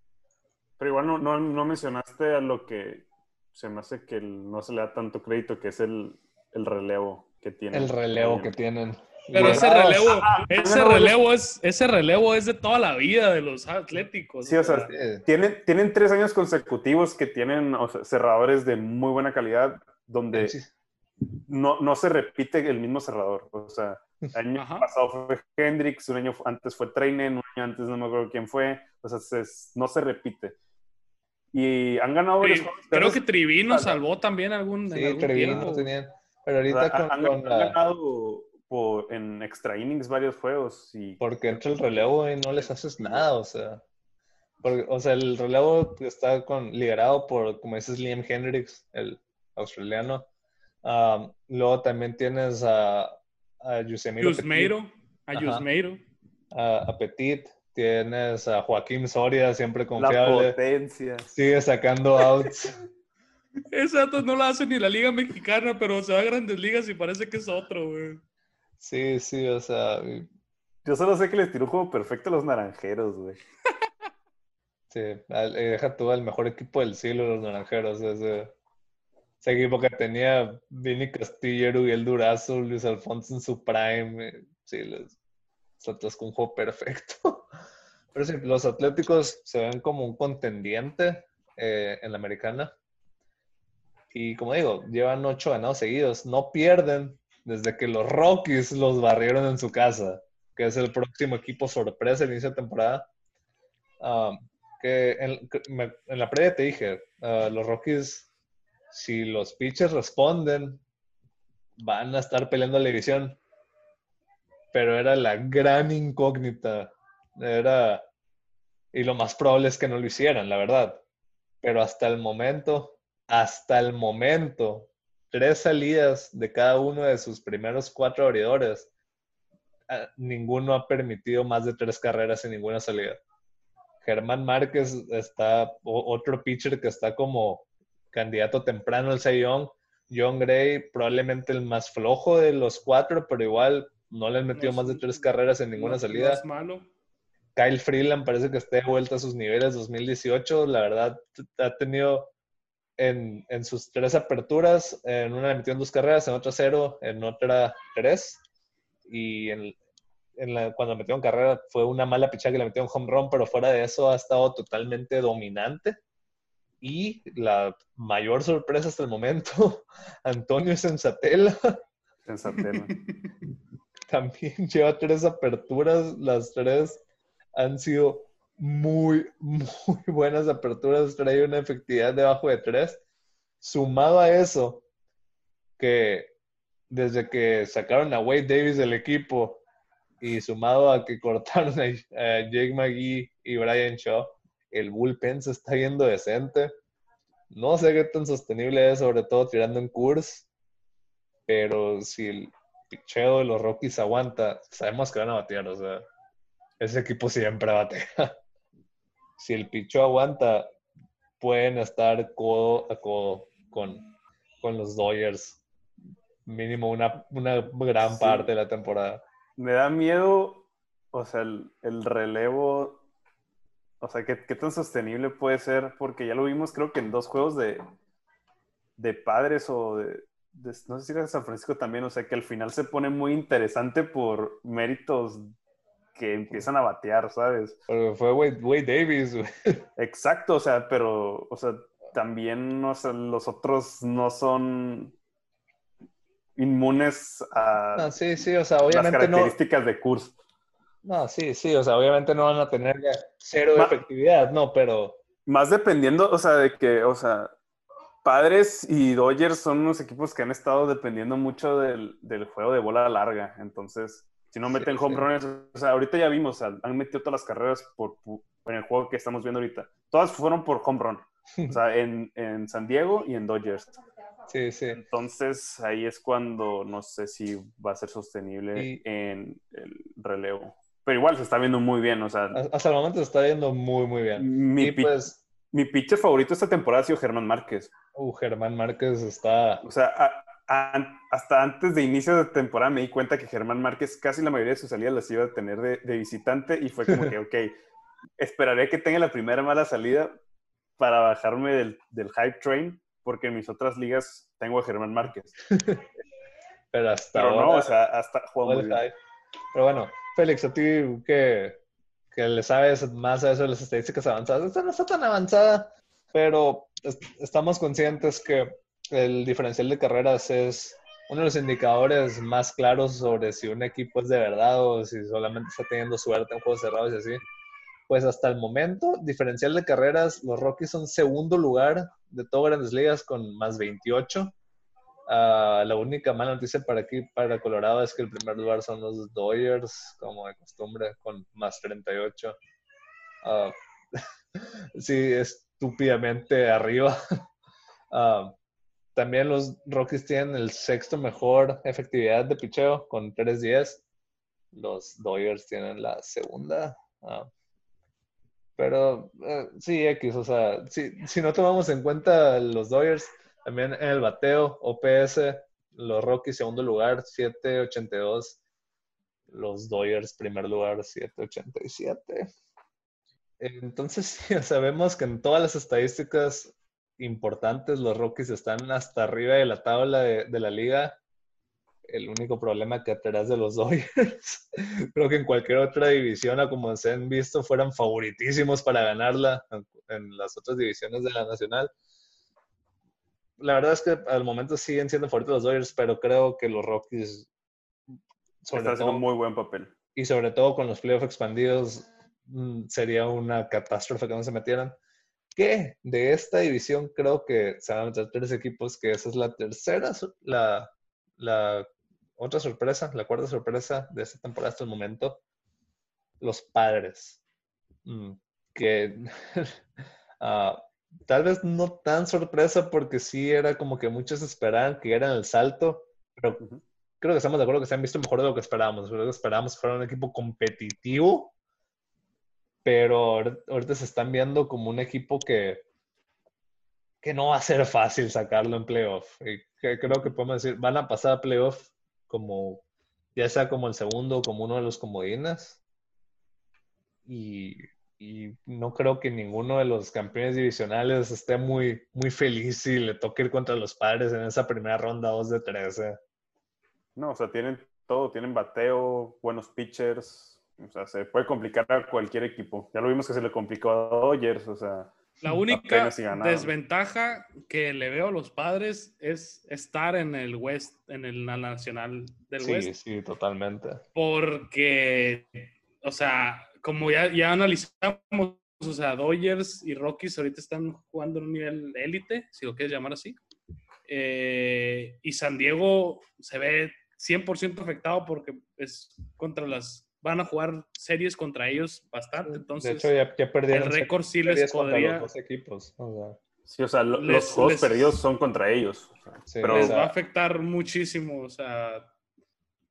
Pero igual no, no, no mencionaste a lo que se me hace que no se le da tanto crédito, que es el, el relevo que tiene. El relevo que tienen. Pero ese relevo, ese no, no. relevo es, ese relevo es de toda la vida de los Atléticos. Sí, o sea, Tienen, tienen tres años consecutivos que tienen o sea, cerradores de muy buena calidad, donde no, no se repite el mismo cerrador. O sea, el año Ajá. pasado fue Hendrix, un año antes fue Trainen, un año antes no me acuerdo quién fue. O sea, se- no se repite. Y han ganado varios juegos. Creo que Trivino salvó también algún, sí, algún tiempo. tenían. Pero o ahorita sea, con, han, con han la- ganado por- en extra innings varios juegos. Y Porque entra el relevo y no les haces nada, o sea. Porque, o sea, el relevo está con, liderado por, como dices, Liam Hendricks, el australiano. Um, luego también tienes a, a Yusemiro Yusmeiro, a. Yusmeiro. a, a Petit, tienes a Joaquín Soria, siempre la confiable. potencia. Sigue sacando outs. [laughs] Ese dato no lo hace ni la Liga Mexicana, pero se va a grandes ligas y parece que es otro, güey. Sí, sí, o sea, Yo solo sé que les tiró un juego perfecto a los naranjeros, güey. [laughs] Sí, al- eh, deja tú al mejor equipo del siglo, los naranjeros. Ese, ese equipo que tenía Vini Castillero y el Durazo, Luis Alfonso en su prime. eh, Sí, les, les un juego perfecto. [laughs] Pero sí, los Atléticos se ven como un contendiente eh, en la americana. Y como digo, llevan ocho ganados seguidos. No pierden desde que los Rockies los barrieron en su casa, que es el próximo equipo sorpresa el inicio de temporada. Um, que en, en la previa te dije, uh, los Rockies, si los pitchers responden, van a estar peleando la división. Pero era la gran incógnita. Era. Y lo más probable es que no lo hicieran, la verdad. Pero hasta el momento, hasta el momento, tres salidas de cada uno de sus primeros cuatro abridores, ninguno ha permitido más de tres carreras en ninguna salida. Germán Márquez está, otro pitcher que está como candidato temprano Cy Young. John Gray, probablemente el más flojo de los cuatro, pero igual no le han metido No, más de tres carreras en ninguna No- salida. No es malo. Kyle Freeland parece que está de vuelta a sus niveles 2018. La verdad, ha tenido en, en sus tres aperturas, en una le metió en dos carreras, en otra cero, en otra tres. Y en, en la, cuando metió en carrera fue una mala pichada que le metió en home run, pero fuera de eso ha estado totalmente dominante. Y la mayor sorpresa hasta el momento, [laughs] Antonio Sensatela [laughs] Sensatelo. [laughs] también lleva tres aperturas. Las tres han sido muy, muy buenas aperturas. Trae una efectividad debajo de tres. Sumado a eso, que desde que sacaron a Wade Davis del equipo y sumado a que cortaron a Jake McGee y Brian Shaw, el bullpen se está viendo decente. No sé qué tan sostenible es, sobre todo tirando en curse, pero si el picheo de los Rockies aguanta, sabemos que van a batear, o sea, ese equipo siempre batea. [laughs] Si el picheo aguanta, pueden estar codo a codo con, con los Dodgers, mínimo una, una gran Sí. parte de la temporada. Me da miedo, o sea, el, el relevo, o sea, ¿qué, qué tan sostenible puede ser, porque ya lo vimos creo que en dos juegos de, de padres o de, de- no sé si era de San Francisco también, o sea, que al final se pone muy interesante por méritos que empiezan a batear, ¿sabes? Pero fue Wade, Davis. [laughs] Exacto, o sea, pero, o sea, también, o sea, los otros no son inmunes a No, sí, sí, o sea, las obviamente no. características de curso. No, sí, sí, o sea, obviamente no van a tener cero Ma- efectividad, no, pero Más dependiendo, o sea, de que, o sea, Padres y Dodgers son unos equipos que han estado dependiendo mucho del, del juego de bola larga. Entonces, si no Sí, meten home sí. runs, o sea, ahorita ya vimos, o sea, han metido todas las carreras por, por- en el juego que estamos viendo ahorita. Todas fueron por home run. O [laughs] sea, en, en San Diego y en Dodgers. sí, sí. Entonces, ahí es cuando no sé si va a ser sostenible Y- en el relevo. Pero igual se está viendo muy bien, o sea, Hasta el momento se está viendo muy, muy bien. mi, Y pi- pues, mi pitcher favorito esta temporada ha sido Germán Márquez. uh, Germán Márquez está O sea, a- a- hasta antes de inicio de temporada me di cuenta que Germán Márquez casi la mayoría de sus salidas las iba a tener de, de visitante y fue como que, [laughs] ok, esperaré que tenga la primera mala salida para bajarme del, del hype train, porque en mis otras ligas tengo a Germán Márquez. [laughs] Pero hasta Pero ahora, no, o sea, hasta juega Pero bueno, Félix, a ti que, que le sabes más a eso de las estadísticas avanzadas, esta no está tan avanzada, pero es- estamos conscientes que el diferencial de carreras es uno de los indicadores más claros sobre si un equipo es de verdad o si solamente está teniendo suerte en juegos cerrados y así. Pues hasta el momento, diferencial de carreras, los Rockies son segundo lugar de todas grandes ligas con más 28. Ah, la única mala noticia para aquí, para Colorado, es que el primer lugar son los Dodgers, como de costumbre, con más 38. Ah, [laughs] sí, estúpidamente arriba. [laughs] Ah, también los Rockies tienen el sexto mejor efectividad de picheo con 3-10. Los Dodgers tienen la segunda. Pero eh, sí, X, o sea, si, si no tomamos en cuenta los Dodgers, también en el bateo, OPS, los Rockies segundo lugar, 7.82. Los Dodgers, primer lugar, 787. Entonces, [laughs] sí, sabemos que en todas las estadísticas importantes, los Rockies están hasta arriba de la tabla de, de la liga. El único problema que atrás de los [laughs] Dodgers, creo que en cualquier otra división, a como se han visto, fueran favoritísimos para ganarla en, en las otras divisiones de la Nacional. La verdad es que al momento siguen siendo favoritos los Dodgers, pero creo que los Rockies sobre Está haciendo todo- muy buen papel. y sobre todo con los playoffs expandidos, mm, sería una catástrofe que no se metieran. Que de esta división creo que se van a meter tres equipos, que esa es la tercera, la, la otra sorpresa, la cuarta sorpresa de esta temporada hasta el momento. Los padres. Mm, que [laughs] ah, tal vez no tan sorpresa porque sí era como que muchos esperaban que eran el salto, pero Ujú. creo que estamos de acuerdo que se han visto mejor de lo que esperábamos. Creo que esperábamos que fuera un equipo competitivo, pero ahor- ahorita se están viendo como un equipo que, que no va a ser fácil sacarlo en playoff. Y que creo que podemos decir, van a pasar a playoff como, ya sea como el segundo o como uno de los comodines. Y, y no creo que ninguno de los campeones divisionales esté muy, muy feliz si le toque ir contra los padres en esa primera ronda 2 de 13. No, o sea, tienen todo, tienen bateo, buenos pitchers. O sea, se puede complicar a cualquier equipo. Ya lo vimos que se le complicó a Dodgers, o sea, La única desventaja que le veo a los padres es estar en el West, en el la Nacional del Sí, West, sí, totalmente. porque, o sea, como ya, ya analizamos, o sea, Dodgers y Rockies ahorita están jugando en un nivel élite, si lo quieres llamar así. Eh, y San Diego se ve 100% afectado porque es contra las van a jugar series contra ellos bastante, entonces de hecho, ya, ya perdieron el récord sí series les contra podría los dos equipos. o sí, o sea, lo- Les- los juegos les- perdidos son contra ellos. o sea, Sí, pero les sea, va a afectar muchísimo, o sea,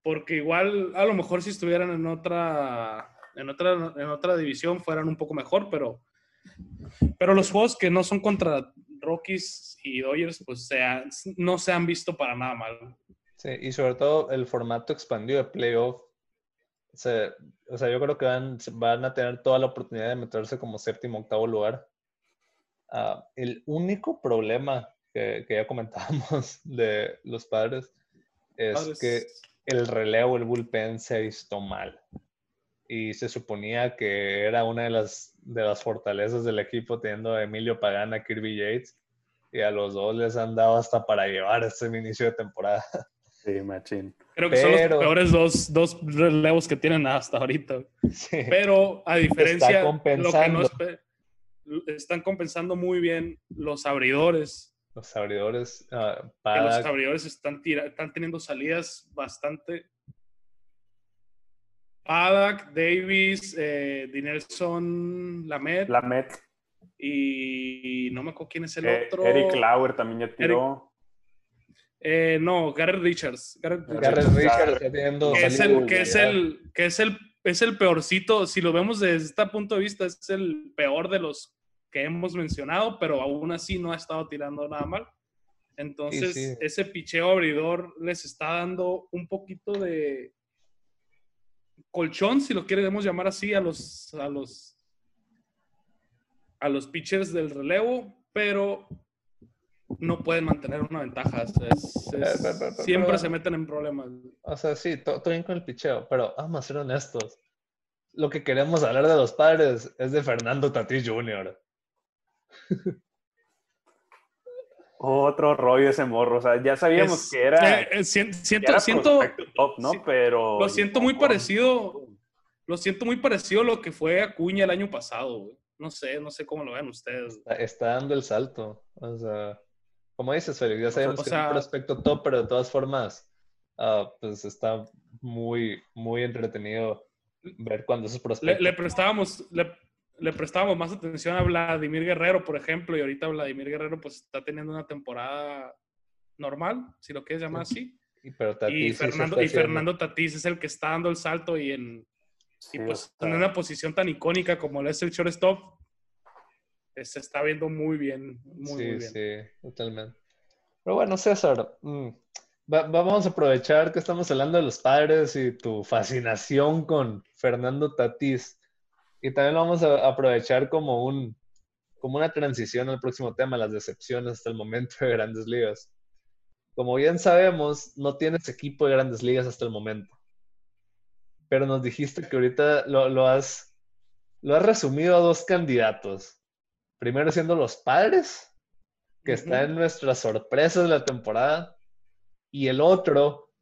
porque igual a lo mejor si estuvieran en otra en otra en otra división fueran un poco mejor, pero pero los juegos que no son contra Rockies y Dodgers pues sea, no se han visto para nada mal. sí, y sobre todo el formato expandido de playoff. se- o sea, yo creo que van, van a tener toda la oportunidad de meterse como séptimo, octavo lugar. Ah, el único problema que, que ya comentábamos [laughs] de los padres es Padres, que el relevo, el bullpen se ha visto mal. Y se suponía que era una de las, de las fortalezas del equipo teniendo a Emilio Pagana, Kirby Yates. Y a los dos les han dado hasta para llevar este inicio de temporada. [laughs] sí, machín. Creo que son los pero- peores dos, dos relevos que tienen hasta ahorita. Sí. Pero a diferencia, lo que no están compensando muy bien los abridores. Los abridores, ah, que los abridores están, tira- están teniendo salidas bastante. Paddock, Davis, eh, Dinelson, Lamed La Met, y no me acuerdo quién es el eh, otro. Eric Lauer también ya tiró. Eh, no, Garrett Richards. Garrett Richards. Garrett Richards. Richards está teniendo que es el, que es el, que es el, es el peorcito. Si lo vemos desde este punto de vista, es el peor de los que hemos mencionado, pero aún así no ha estado tirando nada mal. Entonces, Sí, sí. ese picheo abridor les está dando un poquito de colchón, si lo queremos llamar así, a los, a los, a los pitchers del relevo, pero no pueden mantener una ventaja. Es- es- Eh, pero- pero- pero- siempre se meten en problemas. O sea, sí, to- todo bien con el picheo, pero vamos a ser honestos. Lo que queremos hablar de los padres es de Fernando Tatís Jr. [laughs] Otro rollo ese morro. O sea, ya sabíamos Es- que era. eh, eh, que siento, era siento, Pero. lo siento muy parecido. lo siento muy parecido a lo que fue Acuña el año pasado, güey. No sé, no sé cómo lo ven ustedes. Está, está dando el salto. O sea, como dices, Félix, ya sabemos o que sea- es un prospecto top, pero de todas formas, ah, pues está muy, muy entretenido ver cuando esos Le, prospectos. le prestábamos, le, le prestábamos más atención a Vladimir Guerrero, por ejemplo, y ahorita Vladimir Guerrero pues está teniendo una temporada normal, si lo quieres llamar así. Y, pero Fernando, y. Fernando Tatís es el que está dando el salto y en, y pues en una posición tan icónica como es el shortstop, eh, se está viendo muy bien, muy, sí, muy bien. sí, totalmente. Pero bueno, César, mm, vamos a aprovechar que estamos hablando de los padres y tu fascinación con Fernando Tatís. Y también lo vamos a aprovechar como, un, como una transición al próximo tema, las decepciones hasta el momento de grandes ligas. Como bien sabemos, no tienes equipo de grandes ligas hasta el momento. Pero nos dijiste que ahorita lo, has, lo has resumido a dos candidatos. Primero siendo los padres, que está en nuestras sorpresas de la temporada. Y el otro,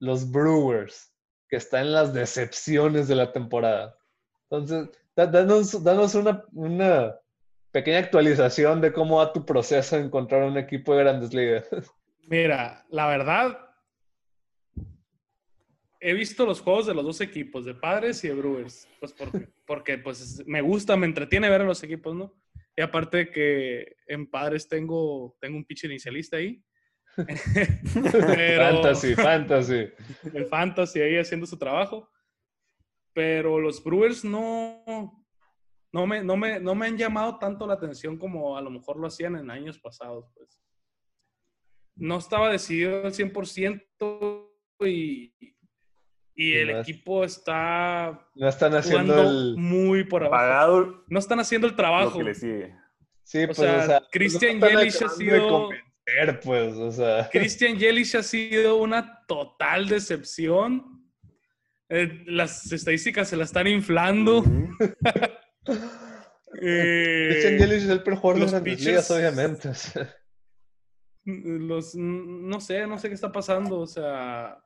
los Brewers, que está en las decepciones de la temporada. Entonces, danos, danos una, una pequeña actualización de cómo va tu proceso de encontrar un equipo de grandes ligas. [laughs] Mira, la verdad, he visto los juegos de los dos equipos, de Padres y de Brewers, pues porque, [laughs] porque pues me gusta, me entretiene ver a los equipos, ¿no? Y aparte que en Padres tengo, tengo un pitcher inicialista ahí. [laughs] fantasy, fantasy. El fantasy ahí haciendo su trabajo. Pero los Brewers no, no, me, no, me, no me han llamado tanto la atención como a lo mejor lo hacían en años pasados. Pues. No estaba decidido al 100% y, y el equipo está no están haciendo muy por abajo. no están haciendo el trabajo. que le sigue. Sí, pues, o sea, Christian Yelich ha sido pues, o sea. Christian Yelich ha sido una total decepción. Eh, las estadísticas se la están inflando. [laughs] eh, Christian Yelich es el peor jugador de las ligas, obviamente. Los, no sé, no sé qué está pasando. O sea,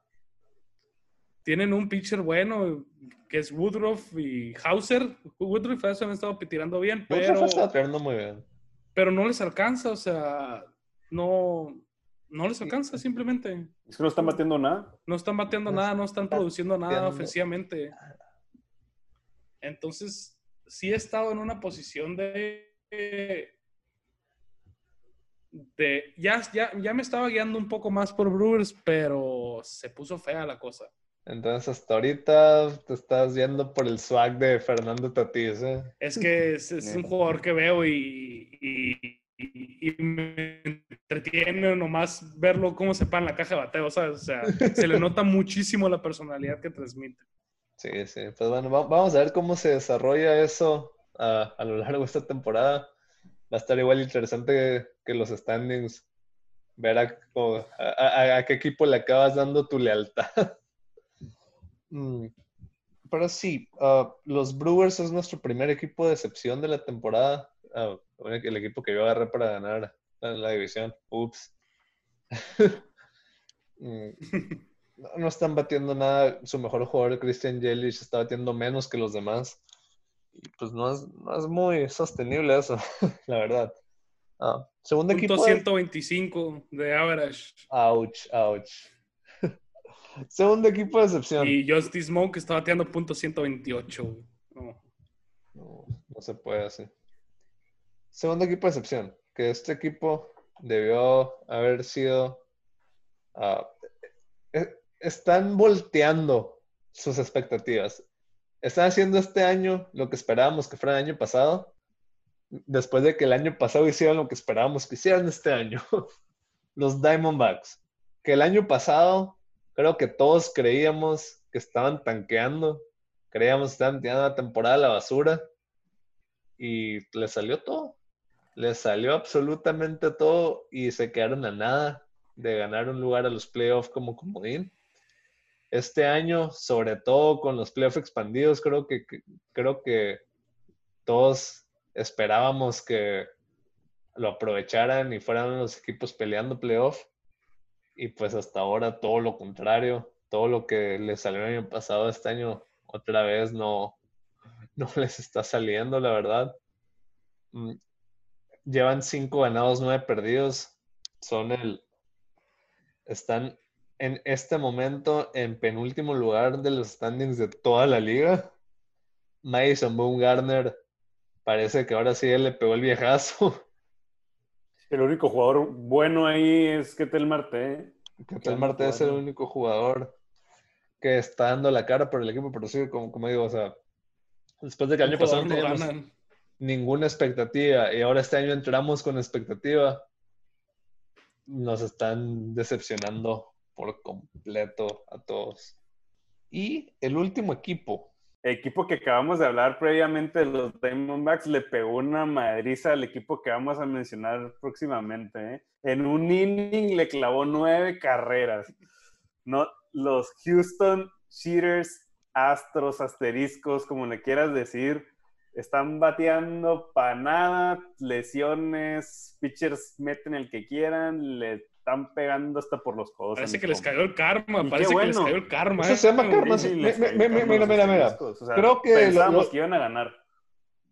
tienen un pitcher bueno que es Woodruff y Hauser. Woodruff eso han estado tirando bien, pero. tirando muy bien. Pero no les alcanza, o sea, no, no les alcanza simplemente. Es que no están batiendo nada. No están bateando nada, no están produciendo nada ofensivamente. Entonces, sí he estado en una posición de. de ya, ya, ya me estaba guiando un poco más por Brewers, pero se puso fea la cosa. Entonces, hasta ahorita te estás yendo por el swag de Fernando Tatís, ¿eh? Es que es, un jugador que veo y, y, me entretiene nomás verlo cómo se para en la caja de bateo, O sea, se le nota muchísimo la personalidad que transmite. Sí, sí. Pues bueno, vamos a ver cómo se desarrolla eso a, lo largo de esta temporada. Va a estar igual interesante que, los standings, ver a, a qué equipo le acabas dando tu lealtad. [laughs] Mm, pero sí, ah, los Brewers es nuestro primer equipo de excepción de la temporada. Uh, el equipo que yo agarré para ganar la, división. Ups. [laughs] Mm, no, están batiendo nada. Su mejor jugador, Christian Yelich, está batiendo menos que los demás. Y pues no es, no es muy sostenible eso, [laughs] la verdad. Uh, segundo equipo. 125 de average. Ouch, ouch. [laughs] Segundo equipo de excepción. Y Justice Smoke está bateando punto 128. No. no. se puede así. Segundo equipo de excepción. Que este equipo debió haber sido. Ah, e, están volteando sus expectativas. Están haciendo este año lo que esperábamos que fuera el año pasado. Después de que el año pasado hicieron lo que esperábamos que hicieran este año. [laughs] Los Diamondbacks. Que el año pasado creo que todos creíamos que estaban tanqueando, creíamos que estaban tirando la temporada a la basura y le salió todo. Le salió absolutamente todo y se quedaron a nada de ganar un lugar a los playoffs como comodín. Este año, sobre todo con los playoffs expandidos, creo que, creo que todos esperábamos que lo aprovecharan y fueran los equipos peleando playoffs y pues hasta ahora todo lo contrario, todo lo que les salió el año pasado, este año otra vez no, no les está saliendo, la verdad. Llevan cinco ganados, nueve perdidos. Son el. Están en este momento en penúltimo lugar de los standings de toda la liga. Madison Garner parece que ahora sí él le pegó el viejazo. El único jugador bueno ahí es Ketel Marte. Ketel Marte es el único jugador que está dando la cara por el equipo, pero sí, como, como digo, o sea, después de que el año pasado no teníamos ninguna expectativa y ahora este año entramos con expectativa, nos están decepcionando por completo a todos. Y el último equipo. equipo que acabamos de hablar previamente los Diamondbacks le pegó una madriza al equipo que vamos a mencionar próximamente. ¿eh? En un inning le clavó nueve carreras. No, los Houston Cheaters, Astros, Asteriscos, como le quieras decir, están bateando para nada, lesiones, pitchers meten el que quieran, le están pegando hasta por los codos. Parece que les cayó el karma, parece que les cayó el karma. Eso se llama karma. Mira, mira, mira. creo que pensamos que iban a ganar.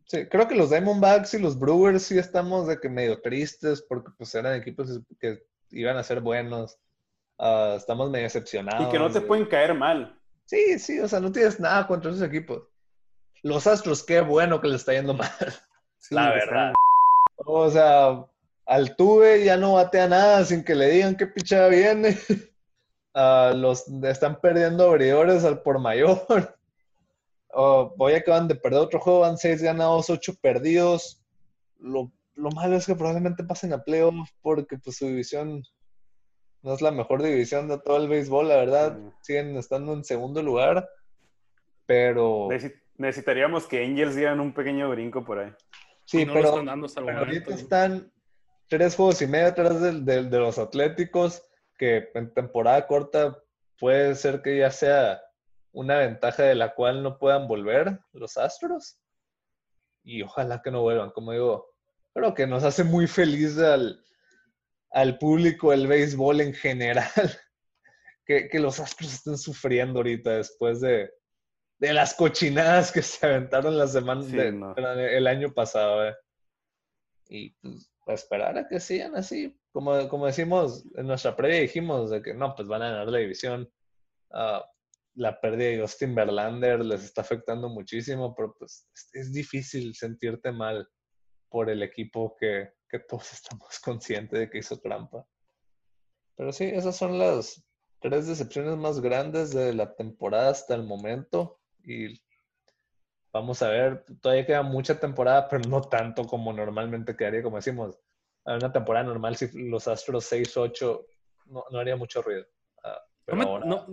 Sí, creo que los Diamondbacks y los Brewers sí estamos de que medio tristes porque pues eran equipos que iban a ser buenos. Ah, estamos medio decepcionados. Y que no te pueden caer mal. Sí, sí, o sea, no tienes nada contra esos equipos. Los Astros, qué bueno que les está yendo mal. la verdad. O sea, Altuve ya no batea nada sin que le digan qué pichada viene. [laughs] Uh, los están perdiendo abridores al por mayor. [laughs] Uh, voy acaban de perder otro juego, van seis ganados, ocho perdidos. Lo, lo, malo es que probablemente pasen a playoff porque pues, su división no es la mejor división de todo el béisbol, la verdad. Siguen estando en segundo lugar, pero... Necesitaríamos que Angels dieran un pequeño brinco por ahí. Sí, pero, están dando hasta ahorita están tres juegos y medio atrás de, los Atléticos, que en temporada corta puede ser que ya sea una ventaja de la cual no puedan volver los Astros. Y ojalá que no vuelvan, como digo, creo que nos hace muy feliz al, al público el béisbol en general. [laughs] que, que, los Astros estén sufriendo ahorita después de, de las cochinadas que se aventaron la semana el año pasado. Eh. Y pues, esperar a que sigan así. Como, como decimos, en nuestra previa dijimos de que no, pues van a ganar la división. Ah, la pérdida de Justin Verlander les está afectando muchísimo, pero pues es, difícil sentirte mal por el equipo que, que todos [laughs] estamos conscientes de que hizo trampa. Pero sí, esas son las tres decepciones más grandes de la temporada hasta el momento. Y Vamos a ver, todavía queda mucha temporada, pero no tanto como normalmente quedaría, como decimos. En una temporada normal, si los Astros 6-8, no, no, haría mucho ruido. Ah,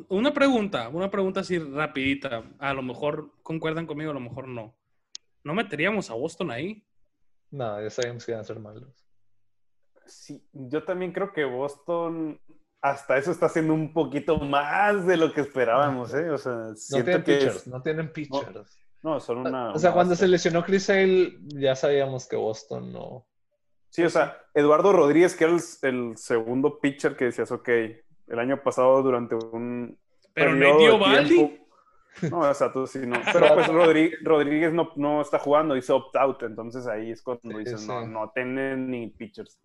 una pregunta, una pregunta así rapidita. A lo mejor concuerdan conmigo, a lo mejor no. ¿No meteríamos a Boston ahí? No, ya sabíamos que iban a ser malos. Sí, yo también creo que Boston hasta eso está haciendo un poquito más de lo que esperábamos, ¿eh? O sea, no tienen pitchers, no tienen pitchers. No, son una. O sea, cuando se lesionó Chris Hale, ya sabíamos que Boston no. Sí, o sea, Eduardo Rodríguez, que era el, segundo pitcher que decías, ok, el año pasado durante un. Pero no dio Baldi. No, o sea, tú sí no. Pero pues [laughs] Rodríguez, no, no, está jugando, hizo opt-out, entonces ahí es cuando dices, no, no tienen ni pitchers.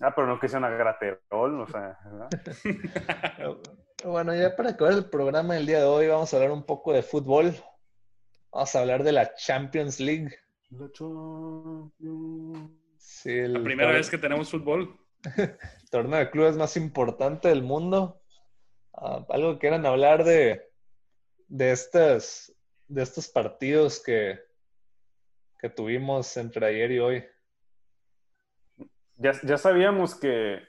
Ah, pero no que sea una graterol, o sea. [laughs] bueno, ya para acabar el programa del día de hoy, vamos a hablar un poco de fútbol. Vamos a hablar de la Champions League. La, primera vez que tenemos fútbol. el [laughs] torneo de clubes más importante del mundo. Ah, algo que quieran hablar de, de, estas, de estos partidos que, que tuvimos entre ayer y hoy. Ya, ya sabíamos que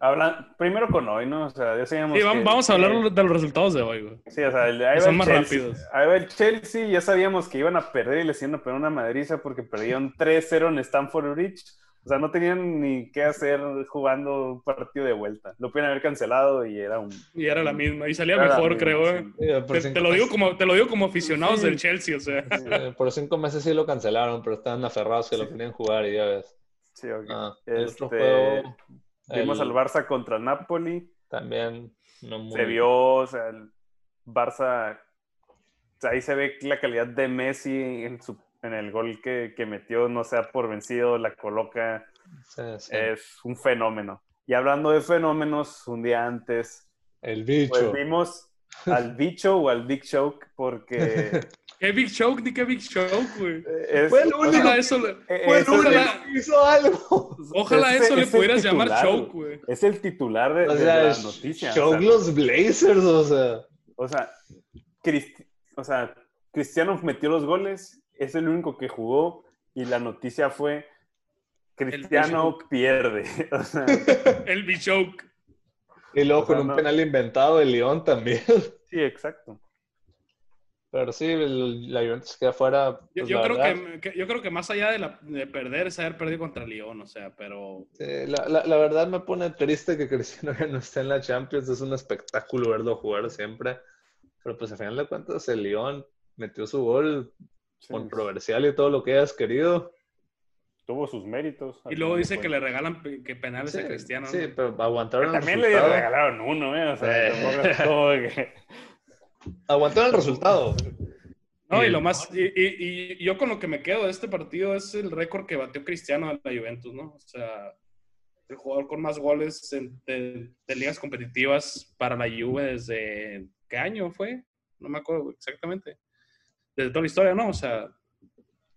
Hablan, primero con hoy, ¿no? O sea, ya sabíamos. Sí, vamos, a hablar de los resultados de hoy, güey. Sí, o sea, ahí son más rápidos. Ahí va el Chelsea, ya sabíamos que iban a perder y les iban a poner una madriza porque perdieron [laughs] 3-0 en Stamford Bridge. O sea, no tenían ni qué hacer jugando un partido de vuelta. Lo pudieron haber cancelado y era un. Y era la misma. Y salía mejor, creo, eh. te, lo digo como, te lo digo como aficionados del Chelsea, o sea. por cinco meses sí lo cancelaron, pero estaban aferrados que lo querían jugar y ya ves. Sí, ok. Ah, este... juego Vimos al Barça contra Napoli. También. Se vio, o sea, el Barça. ahí se ve la calidad de Messi en, su, en el gol que, metió, no sea por vencido, la coloca. Es un fenómeno. Y hablando de fenómenos, un día antes. El bicho. Pues vimos al bicho o al Big Choke porque [laughs] ¿Qué Big Show? Ni qué Big Show, güey. fue el único, eso, fue el único que hizo algo. Ojalá eso le pudieras llamar Choke, güey. Es el titular de, la noticia. Choke los Blazers, o sea. O sea, o sea, Cristiano metió los goles, es el único que jugó y la noticia fue Cristiano pierde. [laughs] O sea, El Bichoke. Y luego O sea, con un no- penal inventado de León también. Sí, exacto. Pero sí, el- la Juventus queda fuera. Yo, pues, yo creo verdad, que, que- yo creo que más allá de, la- de perder es haber perdido contra León, o sea, pero sí, la, la- la verdad me pone triste que Cristiano [laughs] ya no esté en la Champions. Es un espectáculo verlo jugar siempre. Pero pues al final de cuentas el León metió su gol Sí, controversial y todo lo que hayas querido. Tuvo sus méritos. y luego dice que le regalan que penales Sí, a Cristiano. sí, ¿no? pero aguantaron el También le resultado. regalaron uno, ¿eh? O sea, Eh. como que... [laughs] Aguantaron el resultado. No, y el- lo más, y, y- y yo con lo que me quedo de este partido es el récord que batió Cristiano a la Juventus, ¿no? O sea, el jugador con más goles en- de, de ligas competitivas para la Juve desde, ¿qué año fue? No me acuerdo exactamente. Desde toda la historia, ¿no? O sea,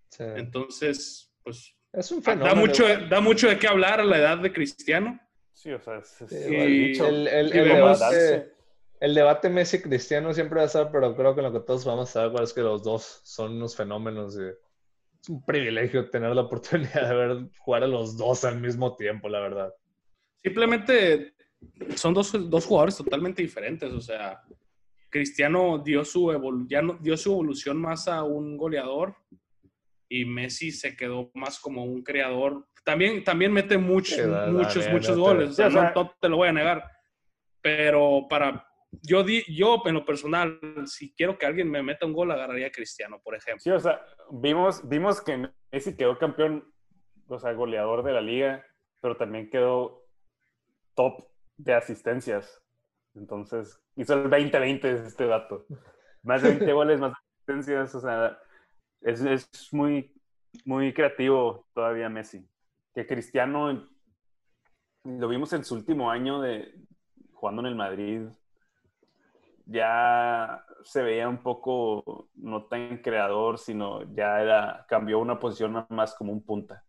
Sí. entonces, pues, Es un da fenómeno. mucho, da mucho de qué hablar a la edad de Cristiano. Sí, o sea, es, es- Sí, el debate, el debate Messi-Cristiano siempre va a estar, pero creo que lo que todos vamos a saber es que los dos son unos fenómenos. y es un privilegio tener la oportunidad de ver jugar a los dos al mismo tiempo, la verdad. Simplemente son dos, dos jugadores totalmente diferentes. O sea, Cristiano dio su, evolu- ya no- dio su evolución más a un goleador y Messi se quedó más como un creador. También, también mete muchos, Sí, da- muchos, también muchos goles. O sea, Sí, o sea- no, no te lo voy a negar. Pero para. Yo, di, yo, en lo personal, si quiero que alguien me meta un gol, agarraría a Cristiano, por ejemplo. Sí, o sea, vimos, vimos que Messi quedó campeón, o sea, goleador de la liga, pero también quedó top de asistencias. Entonces, hizo el 20-20 este dato. Más de 20 [laughs] goles, más asistencias, o sea, es, es muy, muy creativo todavía Messi. Que Cristiano, lo vimos en su último año de jugando en el Madrid, ya se veía un poco no tan creador, sino ya era, cambió una posición más como un punta.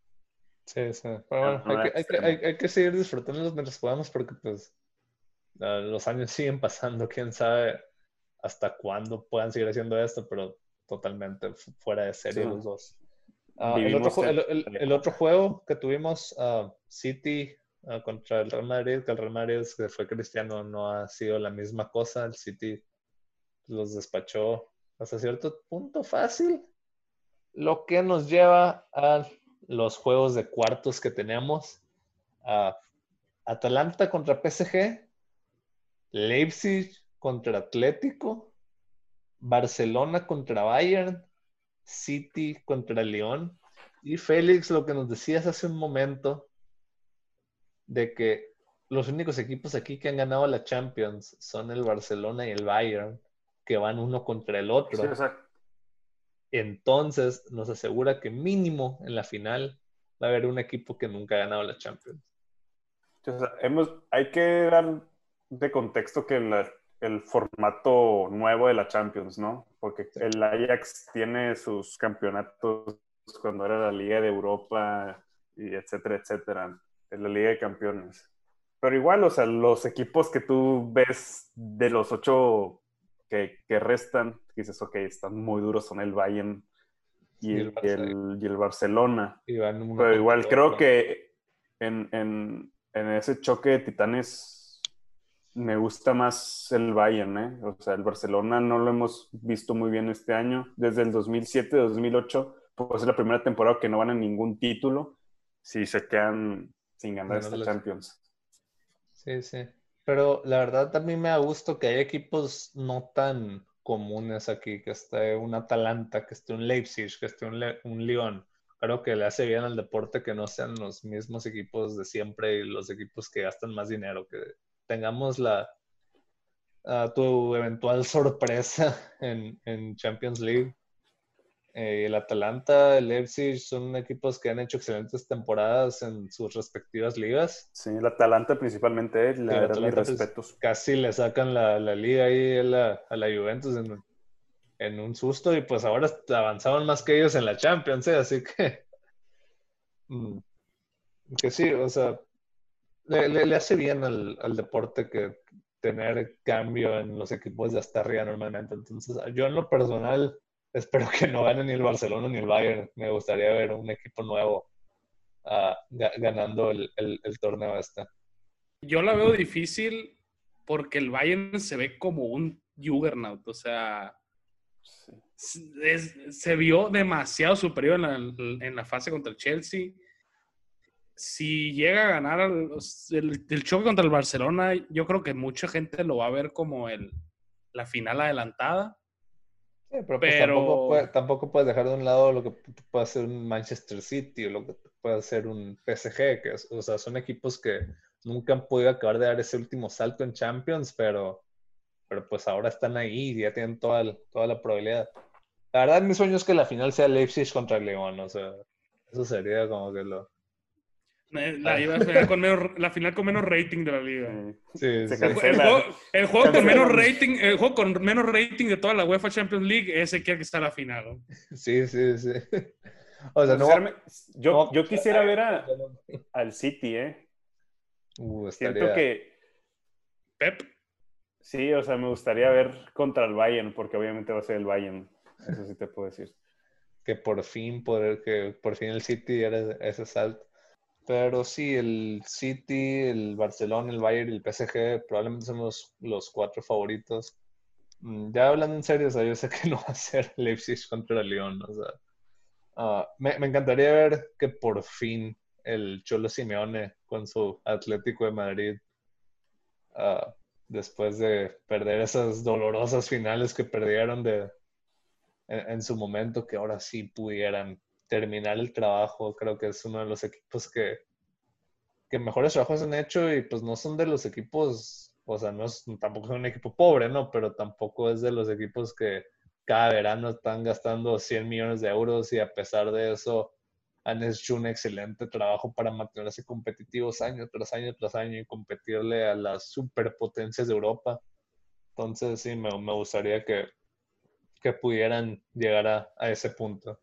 Sí, sí. Bueno, no hay, que, hay, que, extremo. hay- hay que seguir disfrutándolos mientras podamos porque pues ah, los años siguen pasando, quién sabe hasta cuándo puedan seguir haciendo esto, pero totalmente fu- fuera de serie Sí. los dos. Ah, el, otro, el- el- el otro juego que tuvimos, ah, City ah, contra el Real Madrid, que el Real Madrid que fue cristiano no ha sido la misma cosa, el City los despachó hasta cierto punto fácil, lo que nos lleva a los juegos de cuartos que tenemos. Atalanta contra PSG, Leipzig contra Atlético, Barcelona contra Bayern, City contra León. Y Félix, lo que nos decías hace un momento, de que los únicos equipos aquí que han ganado la Champions son el Barcelona y el Bayern, que van uno contra el otro. Sí, Entonces nos asegura que mínimo en la final va a haber un equipo que nunca ha ganado la Champions. hemos, hay que dar de contexto que la- el formato nuevo de la Champions, ¿no? Porque el Ajax tiene sus campeonatos cuando era la Liga de Europa y etcétera, etcétera, en la Liga de Campeones. Pero igual, o sea, los equipos que tú ves de los ocho que, que restan, dices, ok, están muy duros, son el Bayern y, Y el y el- y el Barcelona. Pero igual creo que en, en- en ese choque de titanes me gusta más el Bayern, ¿eh? O sea, el Barcelona no lo hemos visto muy bien este año. Desde el 2007-2008, pues es la primera temporada que no van a ningún título si se quedan sin ganar esta Ganarles. Champions. Sí, sí. Pero la verdad también me da gusto que hay equipos no tan comunes aquí, que esté un Atalanta, que esté un Leipzig, que esté un, Le- un Lyon. Creo que le hace bien al deporte que no sean los mismos equipos de siempre y los equipos que gastan más dinero, que tengamos la tu eventual sorpresa [laughs] en, en Champions League. Eh, el Atalanta, el Leipzig son equipos que han hecho excelentes temporadas en sus respectivas ligas. Sí, el Atalanta principalmente, eh, la verdad, mis pues, respetos. casi le sacan la, la liga ahí a la, a la Juventus en, en un susto y pues ahora avanzaban más que ellos en la Champions, ¿eh? así que [laughs] mm, que sí, o sea, le, le- le hace bien al, al deporte que tener cambio en los equipos de hasta arriba normalmente. Entonces, yo en lo personal [laughs] espero que no gane ni el Barcelona ni el Bayern. Me gustaría ver un equipo nuevo ah, ga- ganando el, el- el torneo este. Yo la veo difícil porque el Bayern se ve como un juggernaut, o sea, Sí. es- se vio demasiado superior en la, en la fase contra el Chelsea. Si llega a ganar el, choque contra el Barcelona, yo creo que mucha gente lo va a ver como el, la final adelantada. Sí, pero, pues Pero- tampoco, puede- tampoco puedes dejar de un lado lo que puede hacer un Manchester City o lo que puede hacer un PSG, que es- o sea, son equipos que nunca han podido acabar de dar ese último salto en Champions, pero, pero pues ahora están ahí y ya tienen toda, el- toda la probabilidad. La verdad, mi sueño es que la final sea Leipzig contra el León, o sea, eso sería como que lo... Eh, La, iba a final con menos, la final con menos rating de la liga. Sí. Sí, Se sí. El, juego, el juego con menos rating, el juego con menos rating de toda la UEFA Champions League, ese quiere que está a la final. ¿no? Sí, sí, sí. [laughs] O sea, no... Yo, no- yo quisiera ver a- al City, ¿eh? Uh, Siento que Pep, sí, o sea, me gustaría ver contra el Bayern, porque obviamente va a ser el Bayern. Eso sí te puedo decir. que por fin poder, que por fin el City diera ese salto. Pero sí, el City, el Barcelona, el Bayern y el PSG probablemente son los, cuatro favoritos. Mm, Ya hablando en serio, o yo sé que [laughs] no va a ser Leipzig contra el Lyon. O sea, ah, me, me encantaría ver que por fin el Cholo Simeone con su Atlético de Madrid, ah, después de perder esas dolorosas finales que perdieron de, en su momento, que ahora sí pudieran terminar el trabajo. Creo que es uno de los equipos que, que mejores trabajos han hecho y pues no son de los equipos, o sea, no es, tampoco es un equipo pobre, ¿no? Pero tampoco es de los equipos que cada verano están gastando 100 millones de euros y a pesar de eso han hecho un excelente trabajo para mantenerse competitivos año tras año tras año y competirle a las superpotencias de Europa. Entonces sí, me, me gustaría que, que pudieran llegar a, a ese punto.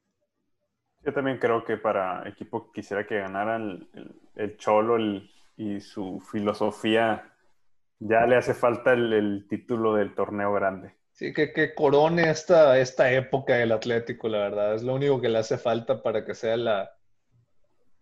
Yo también creo que para equipo que quisiera que ganara el, el- el Cholo el- y su filosofía, ya le hace falta el, título del torneo grande. Sí, que, que corone esta, esta época del Atlético, la verdad. Es lo único que le hace falta para que sea la,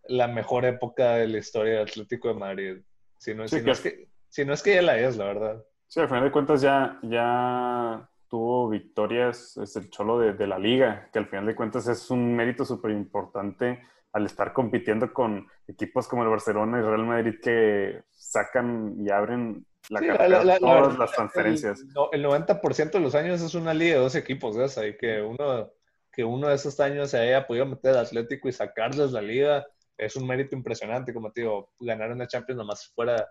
la mejor época de la historia del Atlético de Madrid. Si no, Sí, si no que- es que, si no es que ya la es, la verdad. Sí, al final de cuentas ya, ya tuvo victorias, es el Cholo de, de la liga, que al final de cuentas es un mérito súper importante al estar compitiendo con equipos como el Barcelona y Real Madrid que sacan y abren la Sí, cartera la- la- la todas verdad, las transferencias. El, el 90% de los años es una liga de dos equipos, ¿ves? Y que uno, que uno de esos años se haya podido meter al Atlético y sacarles la liga es un mérito impresionante. Como te digo, ganar una Champions nomás fuera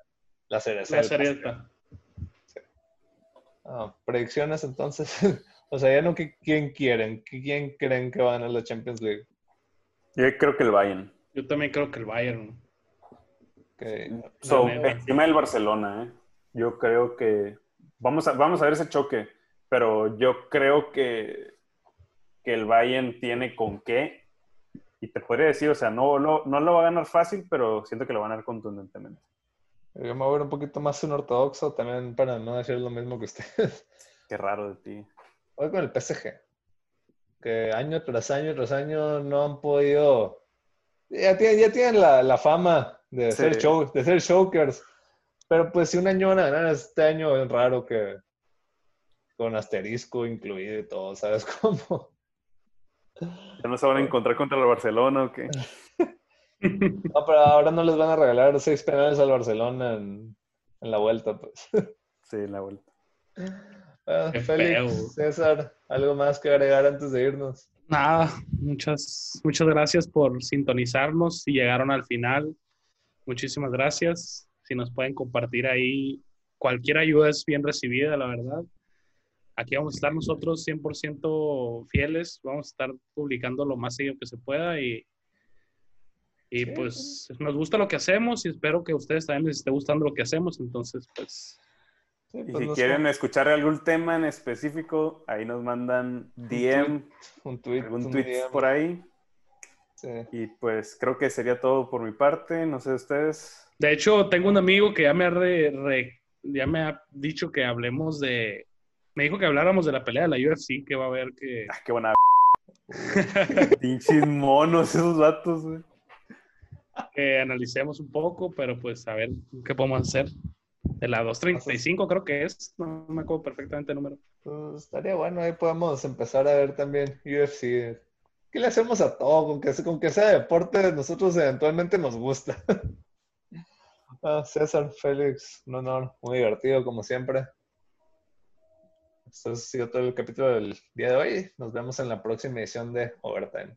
la cereza. la serieta. Ah, predicciones entonces. [laughs] o sea, ya no que quién quieren, quién creen que va a la Champions League. Yo creo que el Bayern. Yo también creo que el Bayern. So, encima del Barcelona, ¿eh? Yo creo que vamos a, vamos a ver ese choque, pero yo creo que, que el Bayern tiene con qué. Y te podría decir, o sea, no, no, no lo va a ganar fácil, pero siento que lo va a ganar contundentemente. Yo me voy a ver un poquito más un ortodoxo también para no decir lo mismo que ustedes. Qué raro de ti. Voy con el PSG. Que año tras año tras año no han podido. Ya tienen, ya tienen la, la fama de, Sí. ser show, de ser showkers. Pero pues si un año van a ganar este año es raro que con asterisco incluido y todo, ¿sabes [laughs] cómo? ¿Ya no se van a encontrar contra el Barcelona o qué? [laughs] [laughs] No, pero ahora no les van a regalar seis penales al Barcelona en, en la vuelta, pues. Sí, en la vuelta. Bueno, Qué Félix, feo. César, ¿algo más que agregar antes de irnos? Nada, muchas, muchas gracias por sintonizarnos. Si llegaron al final, muchísimas gracias. Si nos pueden compartir ahí, cualquier ayuda es bien recibida, la verdad. Aquí vamos a estar nosotros 100% fieles. Vamos a estar publicando lo más seguido que se pueda y, y Sí. pues nos gusta lo que hacemos y espero que a ustedes también les esté gustando lo que hacemos. Entonces, pues Sí, Y pues si quieren escuchar algún tema en específico, ahí nos mandan DM, un tweet, algún un tweet DM, por ahí. sí. Y pues creo que sería todo por mi parte. No sé ustedes. De hecho, tengo un amigo que ya me ha, re- re- ya me ha dicho que hablemos de... Me dijo que habláramos de la pelea de la UFC, que va a haber que... Ah, qué buena. [laughs] [laughs] Pinches monos esos vatos, güey. Que analicemos un poco, pero pues a ver qué podemos hacer. De la 235 creo que es, no me acuerdo perfectamente el número. Pues estaría bueno, ahí podemos empezar a ver también UFC. ¿Qué le hacemos a todo? Con que, con que sea deporte, nosotros eventualmente nos gusta. [laughs] Ah, César, Félix, un honor, muy divertido como siempre. Esto ha sido todo el capítulo del día de hoy. Nos vemos en la próxima edición de Overtime.